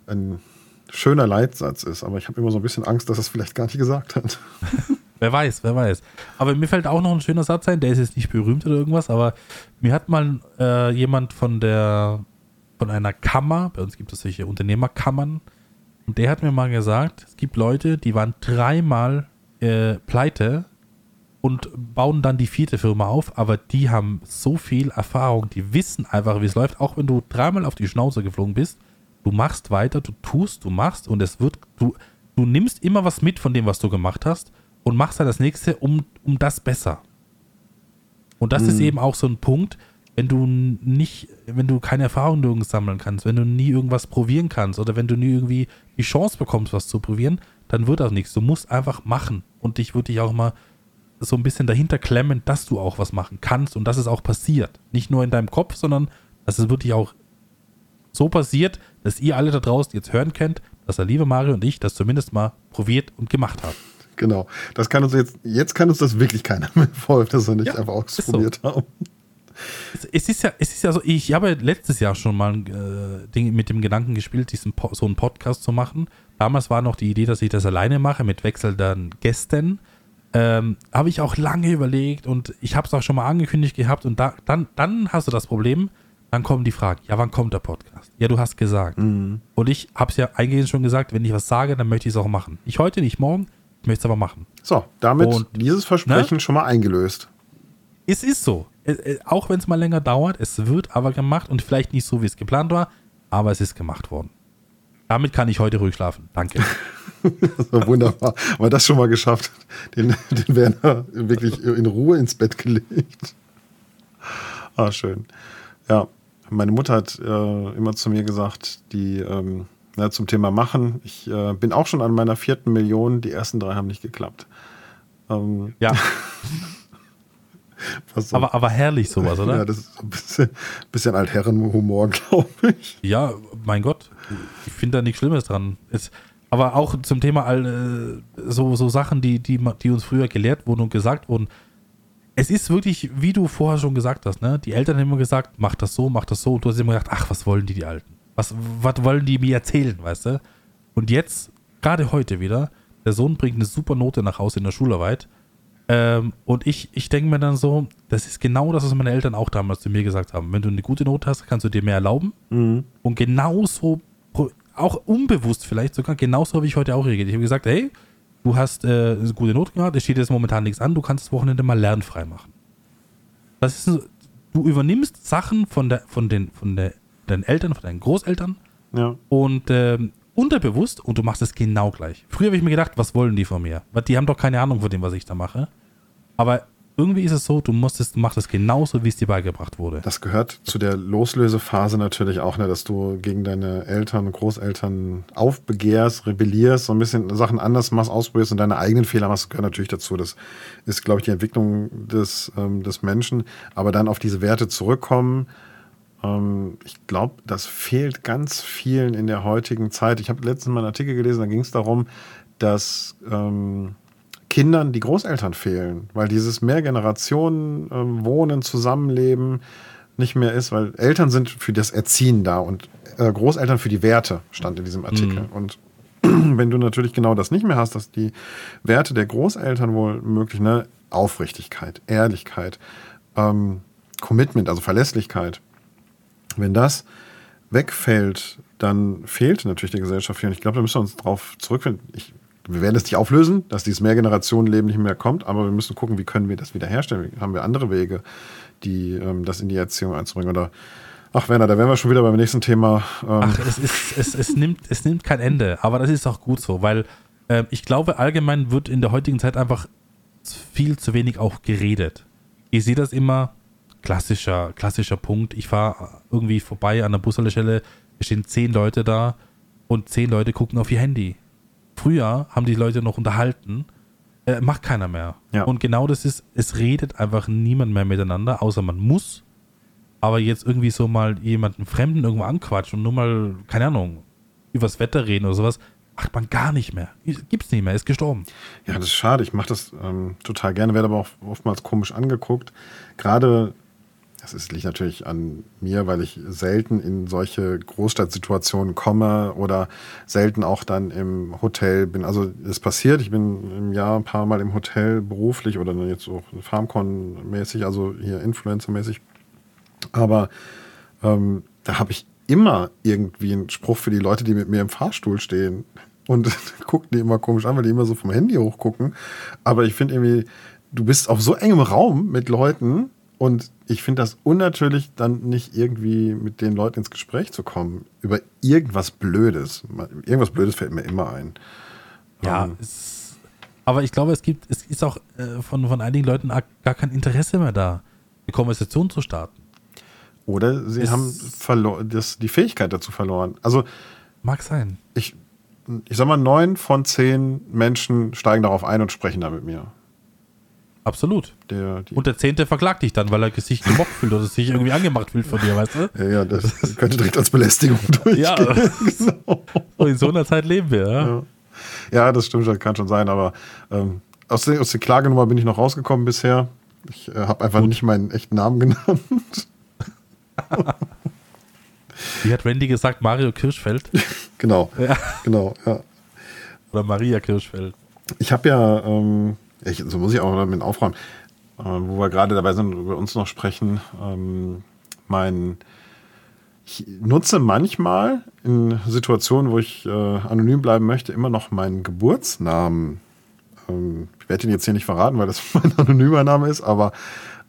ein schöner Leitsatz ist, aber ich habe immer so ein bisschen Angst, dass er es vielleicht gar nicht gesagt hat. wer weiß, wer weiß. Aber mir fällt auch noch ein schöner Satz ein, der ist jetzt nicht berühmt oder irgendwas, aber mir hat mal äh, jemand von der von einer Kammer, bei uns gibt es solche Unternehmerkammern, und der hat mir mal gesagt, es gibt Leute, die waren dreimal äh, pleite und bauen dann die vierte Firma auf, aber die haben so viel Erfahrung, die wissen einfach, wie es läuft, auch wenn du dreimal auf die Schnauze geflogen bist, du machst weiter, du tust, du machst und es wird, du, du nimmst immer was mit von dem, was du gemacht hast und machst dann das nächste um, um das besser. Und das mhm. ist eben auch so ein Punkt, wenn du nicht, wenn du keine Erfahrung nirgends sammeln kannst, wenn du nie irgendwas probieren kannst oder wenn du nie irgendwie die Chance bekommst, was zu probieren, dann wird das nichts. Du musst einfach machen und dich würde ich auch mal so ein bisschen dahinter klemmen, dass du auch was machen kannst und dass es auch passiert. Nicht nur in deinem Kopf, sondern dass es wirklich auch so passiert, dass ihr alle da draußen jetzt hören könnt, dass der liebe Mario und ich das zumindest mal probiert und gemacht haben. Genau. Das kann uns jetzt, jetzt kann uns das wirklich keiner mehr vorwerfen, dass wir nicht ja, einfach ausprobiert so. haben. es, es, ist ja, es ist ja so, ich habe letztes Jahr schon mal äh, Ding mit dem Gedanken gespielt, diesen so einen Podcast zu machen. Damals war noch die Idee, dass ich das alleine mache mit wechselnden Gästen. Ähm, habe ich auch lange überlegt und ich habe es auch schon mal angekündigt gehabt und da, dann, dann hast du das Problem, dann kommen die Fragen, ja, wann kommt der Podcast? Ja, du hast gesagt. Mhm. Und ich habe es ja eingehend schon gesagt, wenn ich was sage, dann möchte ich es auch machen. Ich heute nicht, morgen, ich möchte es aber machen. So, damit und, dieses Versprechen ne? schon mal eingelöst. Es ist so. Auch wenn es mal länger dauert, es wird aber gemacht und vielleicht nicht so, wie es geplant war, aber es ist gemacht worden. Damit kann ich heute ruhig schlafen. Danke. wunderbar. Weil das schon mal geschafft Den, den Werner wirklich in Ruhe ins Bett gelegt. Ah, schön. Ja, meine Mutter hat äh, immer zu mir gesagt, die ähm, ja, zum Thema Machen, ich äh, bin auch schon an meiner vierten Million, die ersten drei haben nicht geklappt. Ähm, ja. so. aber, aber herrlich sowas, oder? Ja, das ist ein bisschen, bisschen Altherrenhumor, glaube ich. Ja, mein Gott, ich finde da nichts Schlimmes dran. Es, aber auch zum Thema äh, so, so Sachen, die, die, die uns früher gelehrt wurden und gesagt wurden. Es ist wirklich, wie du vorher schon gesagt hast, ne? Die Eltern haben immer gesagt, mach das so, mach das so. Und du hast immer gedacht, ach, was wollen die, die Alten? Was, was wollen die mir erzählen, weißt du? Und jetzt, gerade heute wieder, der Sohn bringt eine super Note nach Hause in der Schularbeit. Ähm, und ich, ich denke mir dann so, das ist genau das, was meine Eltern auch damals zu mir gesagt haben. Wenn du eine gute Note hast, kannst du dir mehr erlauben. Mhm. Und genauso auch unbewusst vielleicht sogar, genauso habe ich heute auch reagiert. Ich habe gesagt, hey, du hast äh, eine gute Note gemacht, es steht jetzt momentan nichts an, du kannst das Wochenende mal lernfrei machen. Das ist, du übernimmst Sachen von, der, von, den, von der, deinen Eltern, von deinen Großeltern ja. und äh, unterbewusst und du machst es genau gleich. Früher habe ich mir gedacht, was wollen die von mir? Weil die haben doch keine Ahnung von dem, was ich da mache. Aber irgendwie ist es so, du musst es, machst es genauso, wie es dir beigebracht wurde. Das gehört zu der Loslösephase natürlich auch, ne, dass du gegen deine Eltern und Großeltern aufbegehrst, rebellierst, so ein bisschen Sachen anders machst, ausprobierst und deine eigenen Fehler machst, gehört natürlich dazu. Das ist, glaube ich, die Entwicklung des, ähm, des Menschen. Aber dann auf diese Werte zurückkommen, ähm, ich glaube, das fehlt ganz vielen in der heutigen Zeit. Ich habe letztens mal einen Artikel gelesen, da ging es darum, dass ähm, Kindern die Großeltern fehlen, weil dieses Mehrgenerationen äh, Wohnen, Zusammenleben nicht mehr ist, weil Eltern sind für das Erziehen da und äh, Großeltern für die Werte, stand in diesem Artikel. Mhm. Und wenn du natürlich genau das nicht mehr hast, dass die Werte der Großeltern wohl möglich, ne, Aufrichtigkeit, Ehrlichkeit, ähm, Commitment, also Verlässlichkeit, wenn das wegfällt, dann fehlt natürlich die Gesellschaft viel. Und ich glaube, da müssen wir uns drauf zurückfinden. Ich wir werden es nicht auflösen, dass dieses Mehrgenerationenleben nicht mehr kommt, aber wir müssen gucken, wie können wir das wiederherstellen. Haben wir andere Wege, die ähm, das in die Erziehung einzubringen? Oder ach Werner, da wären wir schon wieder beim nächsten Thema. Ähm. Ach, es, ist, es, es, nimmt, es nimmt kein Ende, aber das ist auch gut so, weil äh, ich glaube, allgemein wird in der heutigen Zeit einfach viel zu wenig auch geredet. Ich sehe das immer, klassischer, klassischer Punkt. Ich fahre irgendwie vorbei an der Bushaltestelle, es stehen zehn Leute da und zehn Leute gucken auf ihr Handy Früher haben die Leute noch unterhalten, äh, macht keiner mehr. Ja. Und genau das ist, es redet einfach niemand mehr miteinander, außer man muss. Aber jetzt irgendwie so mal jemanden Fremden irgendwo anquatschen und nur mal, keine Ahnung, übers Wetter reden oder sowas, macht man gar nicht mehr. Gibt's nicht mehr, ist gestorben. Ja, das ist schade. Ich mache das ähm, total gerne, werde aber auch oftmals komisch angeguckt. Gerade das ist, liegt natürlich an mir, weil ich selten in solche Großstadtsituationen komme oder selten auch dann im Hotel bin. Also es passiert, ich bin im Jahr ein paar Mal im Hotel beruflich oder jetzt auch Farmcon-mäßig, also hier Influencer-mäßig. Aber ähm, da habe ich immer irgendwie einen Spruch für die Leute, die mit mir im Fahrstuhl stehen. Und gucken die immer komisch an, weil die immer so vom Handy hochgucken. Aber ich finde irgendwie, du bist auf so engem Raum mit Leuten, und ich finde das unnatürlich, dann nicht irgendwie mit den Leuten ins Gespräch zu kommen über irgendwas Blödes. Irgendwas Blödes fällt mir immer ein. Ja, ähm, es, aber ich glaube, es gibt, es ist auch äh, von, von einigen Leuten gar kein Interesse mehr da, die Konversation zu starten. Oder sie es, haben das, die Fähigkeit dazu verloren. Also mag sein. Ich, ich sag mal, neun von zehn Menschen steigen darauf ein und sprechen da mit mir. Absolut. Der, und der Zehnte verklagt dich dann, weil er sich gemobbt fühlt oder sich irgendwie angemacht fühlt von dir, weißt du? Ja, ja das könnte direkt als Belästigung durchgehen. Ja, genau. in so einer Zeit leben wir, ja. Ja, ja das stimmt, das kann schon sein, aber ähm, aus, der, aus der Klagenummer bin ich noch rausgekommen bisher. Ich äh, habe einfach Gut. nicht meinen echten Namen genannt. Wie hat Randy gesagt? Mario Kirschfeld? genau. Ja. Genau, ja. Oder Maria Kirschfeld. Ich habe ja, ähm, ich, so muss ich auch damit aufräumen, äh, wo wir gerade dabei sind, über uns noch sprechen, ähm, mein ich nutze manchmal in Situationen, wo ich äh, anonym bleiben möchte, immer noch meinen Geburtsnamen. Ähm, ich werde ihn jetzt hier nicht verraten, weil das mein anonymer Name ist, aber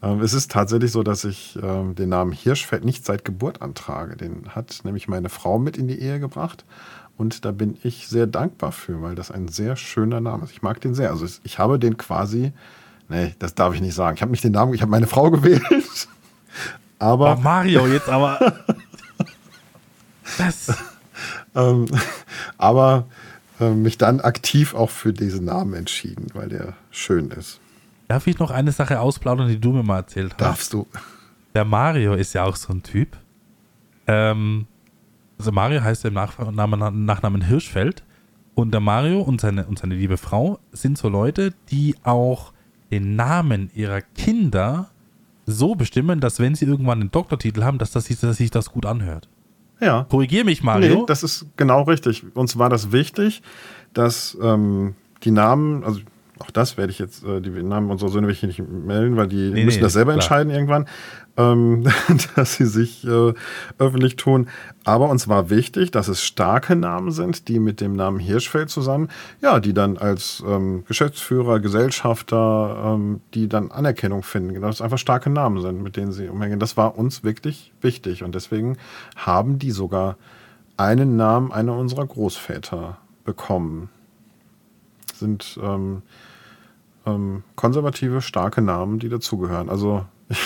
ähm, es ist tatsächlich so, dass ich ähm, den Namen Hirschfeld nicht seit Geburt antrage. Den hat nämlich meine Frau mit in die Ehe gebracht. Und da bin ich sehr dankbar für, weil das ein sehr schöner Name ist. Ich mag den sehr. Also ich habe den quasi, nee, das darf ich nicht sagen. Ich habe nicht den Namen, ich habe meine Frau gewählt. Aber. Oh, Mario, jetzt aber. das. ähm, aber äh, mich dann aktiv auch für diesen Namen entschieden, weil der schön ist. Darf ich noch eine Sache ausplaudern, die du mir mal erzählt hast? Darfst du. Der Mario ist ja auch so ein Typ. Ähm, also Mario heißt im Nachnamen, Nachnamen Hirschfeld. Und der Mario und seine, und seine liebe Frau sind so Leute, die auch den Namen ihrer Kinder so bestimmen, dass wenn sie irgendwann einen Doktortitel haben, dass, das, dass sich das gut anhört. Ja. Korrigier mich, Mario. Nee, das ist genau richtig. Uns war das wichtig, dass ähm, die Namen, also auch das werde ich jetzt, äh, die Namen unserer Söhne will ich nicht melden, weil die nee, müssen nee, das selber klar. entscheiden irgendwann, ähm, dass sie sich äh, öffentlich tun. Aber uns war wichtig, dass es starke Namen sind, die mit dem Namen Hirschfeld zusammen, ja, die dann als ähm, Geschäftsführer, Gesellschafter, ähm, die dann Anerkennung finden, genau, dass es einfach starke Namen sind, mit denen sie umhängen. Das war uns wirklich wichtig und deswegen haben die sogar einen Namen einer unserer Großväter bekommen. Sind ähm, ähm, konservative, starke Namen, die dazugehören. Also ich,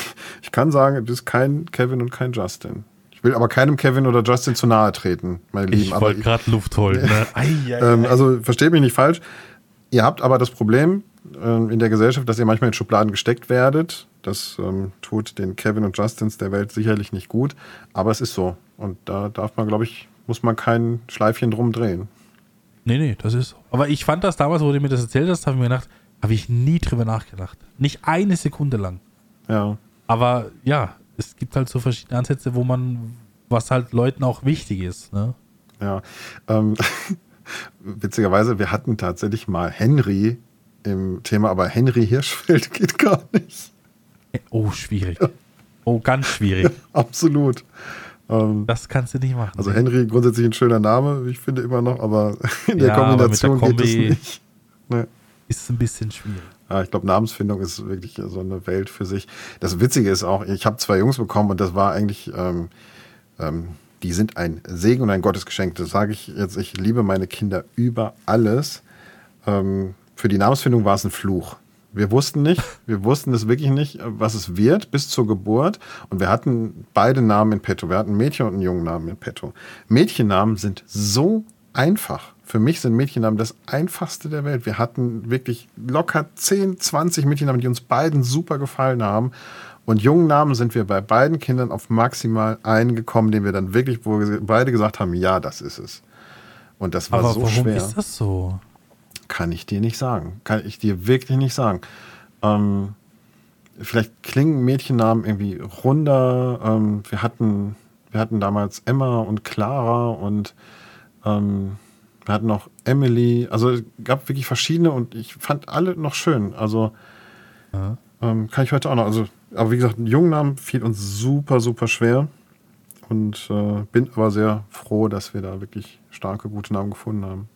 ich kann sagen, es ist kein Kevin und kein Justin. Ich will aber keinem Kevin oder Justin zu nahe treten, meine Lieben. Ich wollte gerade Luft holen. Ne? ei, ei, ähm, also versteht mich nicht falsch. Ihr habt aber das Problem ähm, in der Gesellschaft, dass ihr manchmal in Schubladen gesteckt werdet. Das ähm, tut den Kevin und Justins der Welt sicherlich nicht gut. Aber es ist so. Und da darf man, glaube ich, muss man kein Schleifchen drum drehen. Nee, nee, das ist so. Aber ich fand das damals, wo du mir das erzählt hast, habe ich mir gedacht, habe ich nie drüber nachgedacht. Nicht eine Sekunde lang. Ja. Aber ja, es gibt halt so verschiedene Ansätze, wo man, was halt Leuten auch wichtig ist. Ne? Ja. Ähm, witzigerweise, wir hatten tatsächlich mal Henry im Thema, aber Henry Hirschfeld geht gar nicht. Oh, schwierig. Oh, ganz schwierig. Absolut. Ähm, das kannst du nicht machen. Also Henry grundsätzlich ein schöner Name, ich finde immer noch, aber in der ja, Kombination der Kombi geht es nicht. Nee ist ein bisschen schwierig. Ja, ich glaube, Namensfindung ist wirklich so eine Welt für sich. Das Witzige ist auch, ich habe zwei Jungs bekommen und das war eigentlich, ähm, ähm, die sind ein Segen und ein Gottesgeschenk. Das sage ich jetzt, ich liebe meine Kinder über alles. Ähm, für die Namensfindung war es ein Fluch. Wir wussten nicht, wir wussten es wirklich nicht, was es wird bis zur Geburt. Und wir hatten beide Namen in petto. Wir hatten einen Mädchen und einen jungen Namen in petto. Mädchennamen sind so einfach. Für mich sind Mädchennamen das einfachste der Welt. Wir hatten wirklich locker 10, 20 Mädchennamen, die uns beiden super gefallen haben. Und jungen Namen sind wir bei beiden Kindern auf maximal einen gekommen, den wir dann wirklich, wo wir beide gesagt haben, ja, das ist es. Und das war Aber so warum schwer. Warum ist das so? Kann ich dir nicht sagen. Kann ich dir wirklich nicht sagen. Ähm, vielleicht klingen Mädchennamen irgendwie runder. Ähm, wir hatten, wir hatten damals Emma und Clara und ähm, wir hatten noch Emily. Also es gab wirklich verschiedene und ich fand alle noch schön. Also ähm, kann ich heute auch noch. Also, aber wie gesagt, einen Namen fiel uns super, super schwer. Und äh, bin aber sehr froh, dass wir da wirklich starke, gute Namen gefunden haben.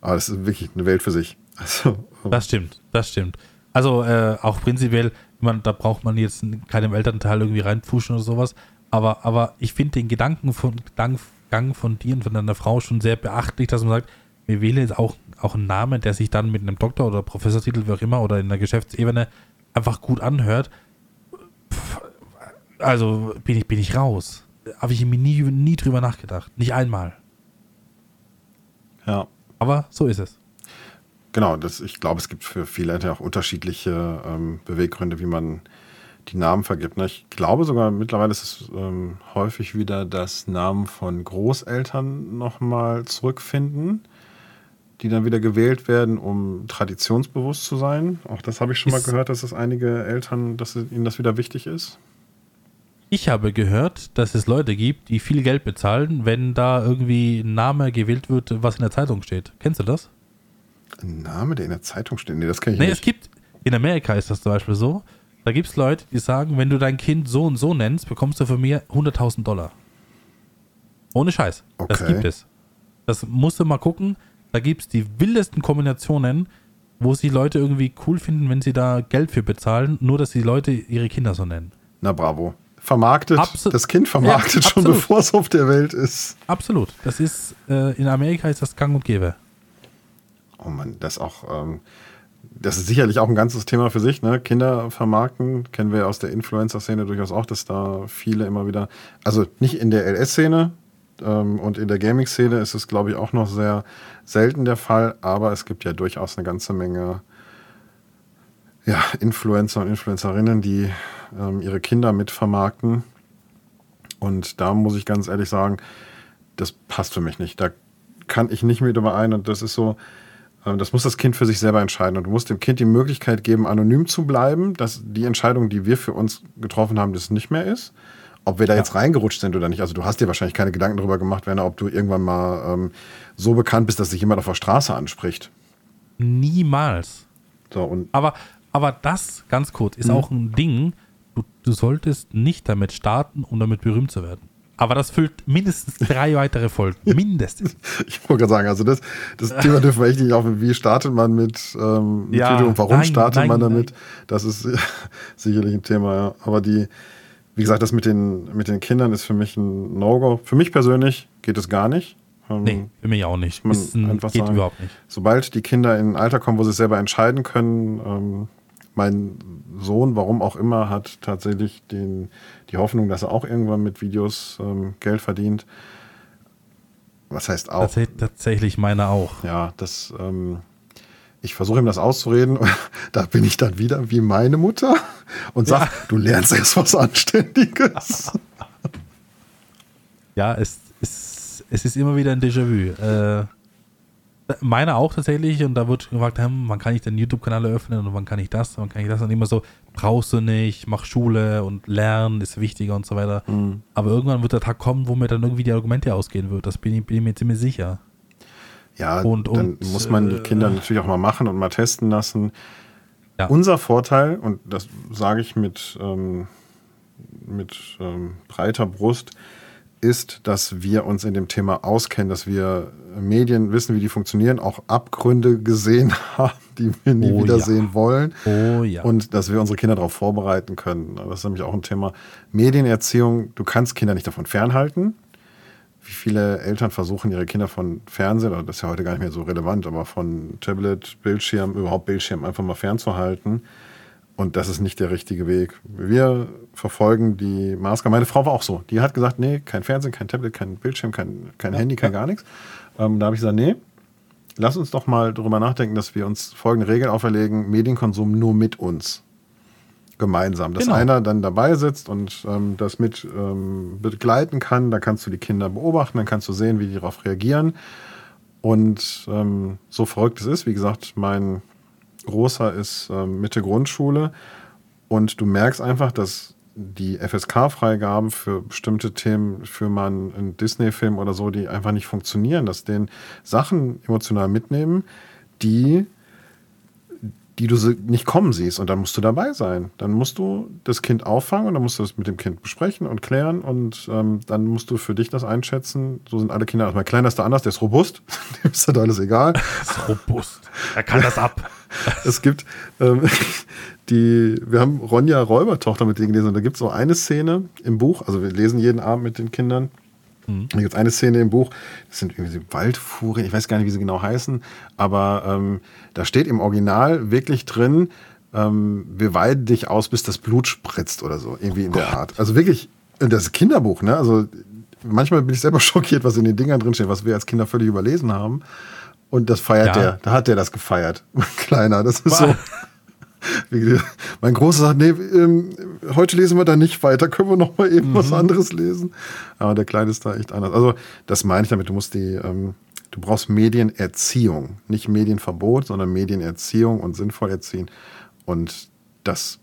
Aber es ist wirklich eine Welt für sich. Also, ähm, das stimmt, das stimmt. Also äh, auch prinzipiell, man, da braucht man jetzt keinem Elternteil irgendwie reinpfuschen oder sowas. Aber, aber ich finde den Gedanken von, Gedanken Gang von dir und von deiner Frau schon sehr beachtlich, dass man sagt, wir wählen jetzt auch, auch einen Namen, der sich dann mit einem Doktor- oder Professortitel, wie auch immer, oder in der Geschäftsebene einfach gut anhört. Also bin ich, bin ich raus. Habe ich mir nie, nie drüber nachgedacht. Nicht einmal. Ja. Aber so ist es. Genau, das, ich glaube, es gibt für viele auch unterschiedliche ähm, Beweggründe, wie man die Namen vergibt. Ne? Ich glaube sogar, mittlerweile ist es ähm, häufig wieder, dass Namen von Großeltern nochmal zurückfinden, die dann wieder gewählt werden, um traditionsbewusst zu sein. Auch das habe ich schon Ist- mal gehört, dass es einige Eltern, dass ihnen das wieder wichtig ist. Ich habe gehört, dass es Leute gibt, die viel Geld bezahlen, wenn da irgendwie ein Name gewählt wird, was in der Zeitung steht. Kennst du das? Ein Name, der in der Zeitung steht. Nee, das kenne ich Nee, nicht. es gibt, in Amerika ist das zum Beispiel so, da gibt es Leute, die sagen, wenn du dein Kind so und so nennst, bekommst du von mir 100.000 Dollar. Ohne Scheiß. Das Okay. gibt es. Das musst du mal gucken. Da gibt es die wildesten Kombinationen, wo sich Leute irgendwie cool finden, wenn sie da Geld für bezahlen, nur dass die Leute ihre Kinder so nennen. Na bravo. Vermarktet, Abso- das Kind vermarktet Ja, schon, bevor es auf der Welt ist. Absolut. Das ist, äh, in Amerika ist das gang und gäbe. Oh Mann, das auch, ähm, das ist sicherlich auch ein ganzes Thema für sich, ne? Kinder vermarkten, kennen wir aus der Influencer-Szene durchaus auch, dass da viele immer wieder, also nicht in der LS-Szene ähm, und in der Gaming-Szene ist es, glaube ich, auch noch sehr selten der Fall, aber es gibt ja durchaus eine ganze Menge ja, Influencer und Influencerinnen, die ähm, ihre Kinder mit vermarkten. Und da muss ich ganz ehrlich sagen, das passt für mich nicht. Da kann ich nicht mit überein und das ist so, das muss das Kind für sich selber entscheiden. Und du musst dem Kind die Möglichkeit geben, anonym zu bleiben, dass die Entscheidung, die wir für uns getroffen haben, das nicht mehr ist. Ob wir da jetzt reingerutscht sind oder nicht. Also du hast dir wahrscheinlich keine Gedanken darüber gemacht, Werner, ob du irgendwann mal ähm, so bekannt bist, dass sich jemand auf der Straße anspricht. Niemals. So, und Aber, aber das, ganz kurz, Mhm. ist auch ein Ding, du, du solltest nicht damit starten, um damit berühmt zu werden. Aber das füllt mindestens drei weitere Folgen. Mindestens. ich wollte gerade sagen, also das, das Thema dürfen wir echt nicht auf. Wie startet man mit ähm, mit Ja, und warum nein, startet nein, man damit? nein. Das ist sicherlich ein Thema, ja. Aber die, wie gesagt, das mit den, mit den Kindern ist für mich ein No-Go. Für mich persönlich geht es gar nicht. Ähm, Nee, für mich auch nicht. man ein, geht sagen, überhaupt nicht. Sobald die Kinder in ein Alter kommen, wo sie es selber entscheiden können, ähm, mein Sohn, warum auch immer, hat tatsächlich den, die Hoffnung, dass er auch irgendwann mit Videos ähm, Geld verdient. Was heißt auch? Tats tatsächlich meine auch. Ja, das, ähm, ich versuche ihm das auszureden. da bin ich dann wieder wie meine Mutter und sage, du lernst erst was Anständiges. Ja, es, es, es ist immer wieder ein Déjà-vu. Äh, meine auch tatsächlich und da wird gefragt, hm, wann kann ich den YouTube-Kanal eröffnen und wann kann ich das, wann kann ich das und immer so, brauchst du nicht, mach Schule und Lernen ist wichtiger und so weiter. Mhm. Aber irgendwann wird der Tag kommen, wo mir dann irgendwie die Argumente ausgehen wird. Das bin ich, bin ich mir ziemlich sicher. Ja, Und- dann und, muss man die äh, Kinder natürlich auch mal machen und mal testen lassen. Ja. Unser Vorteil, und das sage ich mit, ähm, mit ähm, breiter Brust, ist, dass wir uns in dem Thema auskennen, dass wir Medien wissen, wie die funktionieren, auch Abgründe gesehen haben, die wir nie Oh, wiedersehen ja. wollen. Oh ja. Und dass wir unsere Kinder darauf vorbereiten können. Das ist nämlich auch ein Thema. Medienerziehung, du kannst Kinder nicht davon fernhalten. Wie viele Eltern versuchen, ihre Kinder von Fernsehen, das ist ja heute gar nicht mehr so relevant, aber von Tablet, Bildschirm, überhaupt Bildschirm einfach mal fernzuhalten. Und das ist nicht der richtige Weg. Wir verfolgen die Maßgabe. Meine Frau war auch so. Die hat gesagt, nee, kein Fernsehen, kein Tablet, kein Bildschirm, kein, kein Handy, kein gar nichts. Ähm, da habe ich gesagt, nee, lass uns doch mal darüber nachdenken, dass wir uns folgende Regel auferlegen: Medienkonsum nur mit uns. Gemeinsam. Dass Genau. einer dann dabei sitzt und ähm, das mit ähm, begleiten kann. Da kannst du die Kinder beobachten, dann kannst du sehen, wie die darauf reagieren. Und ähm, so verrückt es ist, wie gesagt, mein Großer ist ähm, Mitte Grundschule und du merkst einfach, dass die FSK-Freigaben für bestimmte Themen, für mal einen Disney-Film oder so, die einfach nicht funktionieren, dass den Sachen emotional mitnehmen, die, die du nicht kommen siehst. Und dann musst du dabei sein. Dann musst du das Kind auffangen und dann musst du das mit dem Kind besprechen und klären und ähm, dann musst du für dich das einschätzen. So sind alle Kinder. Also mein Kleiner ist da anders, der ist robust, dem ist das alles egal. Das ist robust. Er kann das ab. Es gibt ähm, die, wir haben Ronja Räubertochter mit denen gelesen und da gibt es so eine Szene im Buch, also wir lesen jeden Abend mit den Kindern. Da gibt es eine Szene im Buch, das sind irgendwie Waldfurien, ich weiß gar nicht, wie sie genau heißen, aber ähm, da steht im Original wirklich drin, ähm, wir weiden dich aus, bis das Blut spritzt oder so, irgendwie in der Art. Also wirklich, und das ist Kinderbuch, ne? Also manchmal bin ich selber schockiert, was in den Dingern drinsteht, was wir als Kinder völlig überlesen haben. Und das feiert Ja. der. Da hat der das gefeiert. Mein Kleiner. Das ist so. Mein Großer sagt, nee, ähm, heute lesen wir da nicht weiter, können wir noch mal eben was anderes lesen. Aber der Kleine ist da echt anders. Also das meine ich damit, du musst die, ähm, Du brauchst Medienerziehung, nicht Medienverbot, sondern Medienerziehung und sinnvoll erziehen. Und das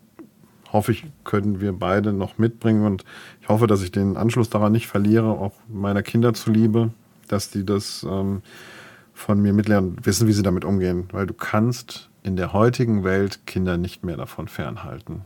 hoffe ich, können wir beide noch mitbringen. Und ich hoffe, dass ich den Anschluss daran nicht verliere, auch meiner Kinder zuliebe, dass die das ähm, von mir mitlernen, wissen, wie sie damit umgehen. Weil du kannst in der heutigen Welt Kinder nicht mehr davon fernhalten.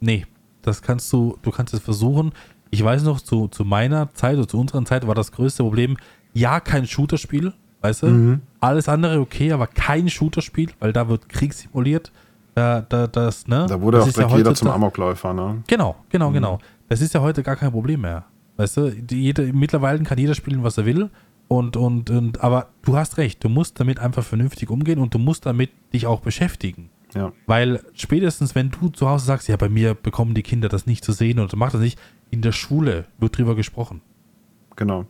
Nee, das kannst du, du kannst es versuchen. Ich weiß noch, zu, zu meiner Zeit oder zu unserer Zeit war das größte Problem, ja, kein Shooterspiel, weißt du? Mhm. Alles andere okay, aber kein Shooterspiel, weil da wird Krieg simuliert. Da, da, das, ne? da wurde das auch direkt ja jeder zum Amokläufer, ne? Genau, genau, mhm. genau. Das ist ja heute gar kein Problem mehr. Weißt du, jede, mittlerweile kann jeder spielen, was er will. Und, und, und, aber du hast recht, du musst damit einfach vernünftig umgehen und du musst damit dich auch beschäftigen. Ja. Weil spätestens, wenn du zu Hause sagst, ja, bei mir bekommen die Kinder das nicht zu sehen oder macht das nicht, in der Schule wird drüber gesprochen. Genau.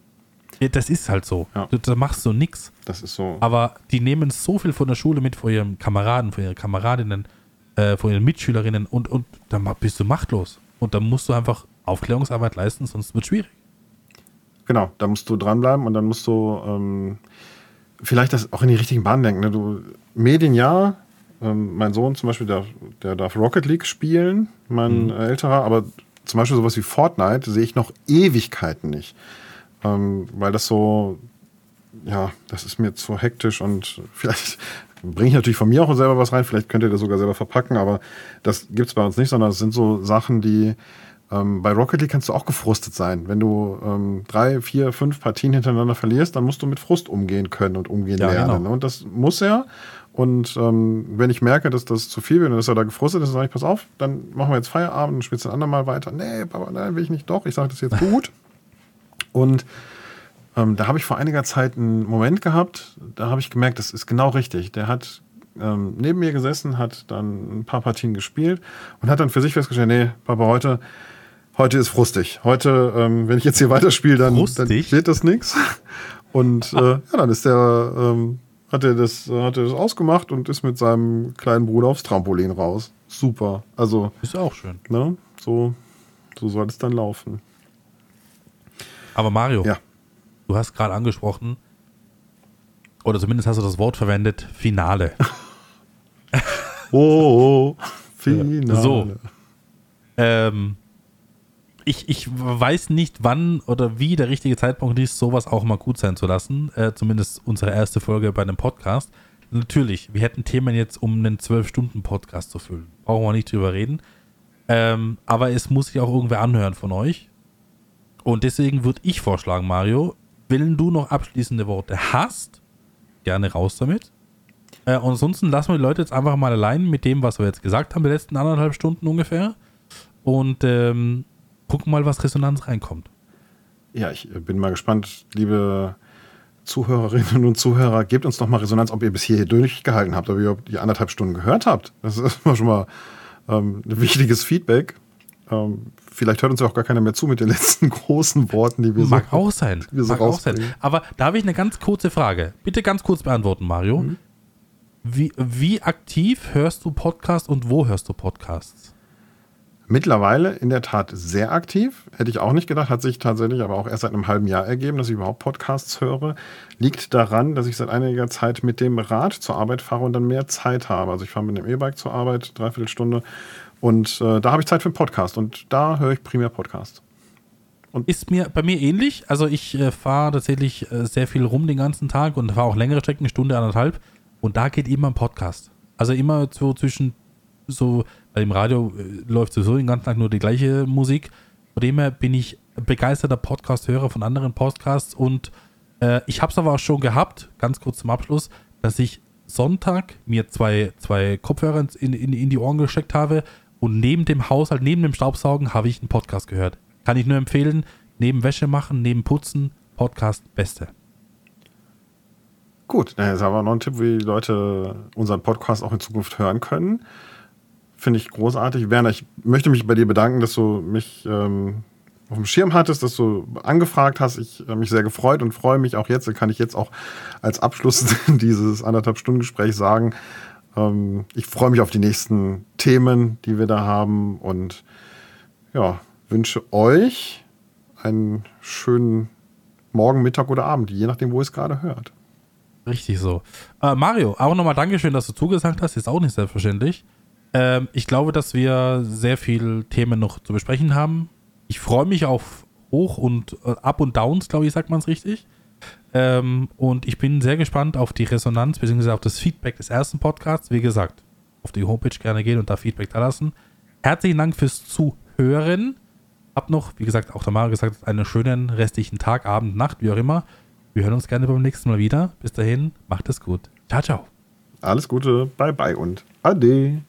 Ja, das ist halt so. Ja. Du, da machst du nichts. Das ist so. Aber die nehmen so viel von der Schule mit vor ihren Kameraden, von ihren Kameradinnen, äh, von ihren Mitschülerinnen und, und dann bist du machtlos. Und dann musst du einfach Aufklärungsarbeit leisten, sonst wird es schwierig. Genau, da musst du dranbleiben und dann musst du ähm, vielleicht das auch in die richtigen Bahnen denken. Ne? Du, Medien ja, ähm, mein Sohn zum Beispiel, der, der darf Rocket League spielen, mein mhm. älterer, aber zum Beispiel sowas wie Fortnite sehe ich noch Ewigkeiten nicht. Ähm, weil das so, ja, das ist mir zu hektisch und vielleicht bringe ich natürlich von mir auch selber was rein, vielleicht könnt ihr das sogar selber verpacken, aber das gibt es bei uns nicht, sondern es sind so Sachen, die ähm, bei Rocket League kannst du auch gefrustet sein. Wenn du ähm, drei, vier, fünf Partien hintereinander verlierst, dann musst du mit Frust umgehen können und umgehen ja, lernen. Genau. Und das muss er. Und ähm, wenn ich merke, dass das zu viel wird und dass er da gefrustet ist, dann sage ich, pass auf, dann machen wir jetzt Feierabend und spielst ein andermal weiter. Nee, Papa, nein, will ich nicht. Doch, ich sage das jetzt gut. und ähm, da habe ich vor einiger Zeit einen Moment gehabt, da habe ich gemerkt, das ist genau richtig. Der hat ähm, neben mir gesessen, hat dann ein paar Partien gespielt und hat dann für sich festgestellt, nee, Papa, heute, heute ist frustig. Heute, ähm, wenn ich jetzt hier weiterspiele, dann, dann wird das nichts. Und äh, ja, dann ist der, ähm, hat er das, hat er das ausgemacht und ist mit seinem kleinen Bruder aufs Trampolin raus. Super. Also. Ist auch schön. Ne? So, so soll es dann laufen. Aber Mario, ja. du hast gerade angesprochen, oder zumindest hast du das Wort verwendet, Finale. oh, oh, Finale. So. Ähm, ich, ich weiß nicht, wann oder wie der richtige Zeitpunkt ist, sowas auch mal gut sein zu lassen. Äh, zumindest unsere erste Folge bei einem Podcast. Natürlich, wir hätten Themen jetzt, um einen 12-Stunden-Podcast zu füllen. Brauchen wir nicht drüber reden. Ähm, aber es muss sich auch irgendwer anhören von euch. Und deswegen würde ich vorschlagen, Mario, wenn du noch abschließende Worte hast, gerne raus damit. Äh, und ansonsten lassen wir die Leute jetzt einfach mal allein mit dem, was wir jetzt gesagt haben, die letzten anderthalb Stunden ungefähr. Und ähm, gucken mal, was Resonanz reinkommt. Ja, ich bin mal gespannt, liebe Zuhörerinnen und Zuhörer, gebt uns doch mal Resonanz, ob ihr bis hier durchgehalten habt, ob ihr die anderthalb Stunden gehört habt. Das ist schon mal ähm, ein wichtiges Feedback. Ähm, vielleicht hört uns ja auch gar keiner mehr zu mit den letzten großen Worten, die wir Mag so, auch sein. Wir so Mag auch sein. Aber da habe ich eine ganz kurze Frage. Bitte ganz kurz beantworten, Mario. Mhm. Wie, wie aktiv hörst du Podcasts und wo hörst du Podcasts? Mittlerweile in der Tat sehr aktiv. Hätte ich auch nicht gedacht, hat sich tatsächlich aber auch erst seit einem halben Jahr ergeben, dass ich überhaupt Podcasts höre. Liegt daran, dass ich seit einiger Zeit mit dem Rad zur Arbeit fahre und dann mehr Zeit habe. Also ich fahre mit dem E-Bike zur Arbeit, dreiviertel Stunde. Und äh, da habe ich Zeit für einen Podcast und da höre ich primär Podcasts. Und ist mir bei mir ähnlich. Also ich äh, fahre tatsächlich äh, sehr viel rum den ganzen Tag und fahre auch längere Strecken, eine Stunde, anderthalb. Und da geht immer ein Podcast. Also immer so zwischen so im Radio äh, läuft sowieso den ganzen Tag nur die gleiche Musik. Von dem her bin ich begeisterter Podcast-Hörer von anderen Podcasts und äh, ich habe es aber auch schon gehabt, ganz kurz zum Abschluss, dass ich Sonntag mir zwei, zwei Kopfhörer in, in, in die Ohren gesteckt habe und neben dem Haushalt, neben dem Staubsaugen habe ich einen Podcast gehört. Kann ich nur empfehlen, neben Wäsche machen, neben Putzen, Podcast, beste. Gut, das ist aber noch ein Tipp, wie die Leute unseren Podcast auch in Zukunft hören können. Finde ich großartig. Werner, ich möchte mich bei dir bedanken, dass du mich ähm, auf dem Schirm hattest, dass du angefragt hast. Ich habe mich sehr gefreut und freue mich auch jetzt. Kann ich jetzt auch als Abschluss dieses anderthalb Stunden Gesprächs sagen, ähm, ich freue mich auf die nächsten Themen, die wir da haben und ja, wünsche euch einen schönen Morgen, Mittag oder Abend, je nachdem, wo ihr es gerade hört. Richtig so. Äh, Mario, auch nochmal Dankeschön, dass du zugesagt hast. Ist auch nicht selbstverständlich. Ähm, ich glaube, dass wir sehr viele Themen noch zu besprechen haben. Ich freue mich auf Hoch- und äh, Up- und Downs, glaube ich, sagt man es richtig. Ähm, und ich bin sehr gespannt auf die Resonanz bzw. auf das Feedback des ersten Podcasts. Wie gesagt, auf die Homepage gerne gehen und da Feedback da lassen. Herzlichen Dank fürs Zuhören. Hab noch, wie gesagt, auch der Mario gesagt, einen schönen restlichen Tag, Abend, Nacht, wie auch immer. Wir hören uns gerne beim nächsten Mal wieder. Bis dahin, macht es gut. Ciao, ciao. Alles Gute, bye bye und ade.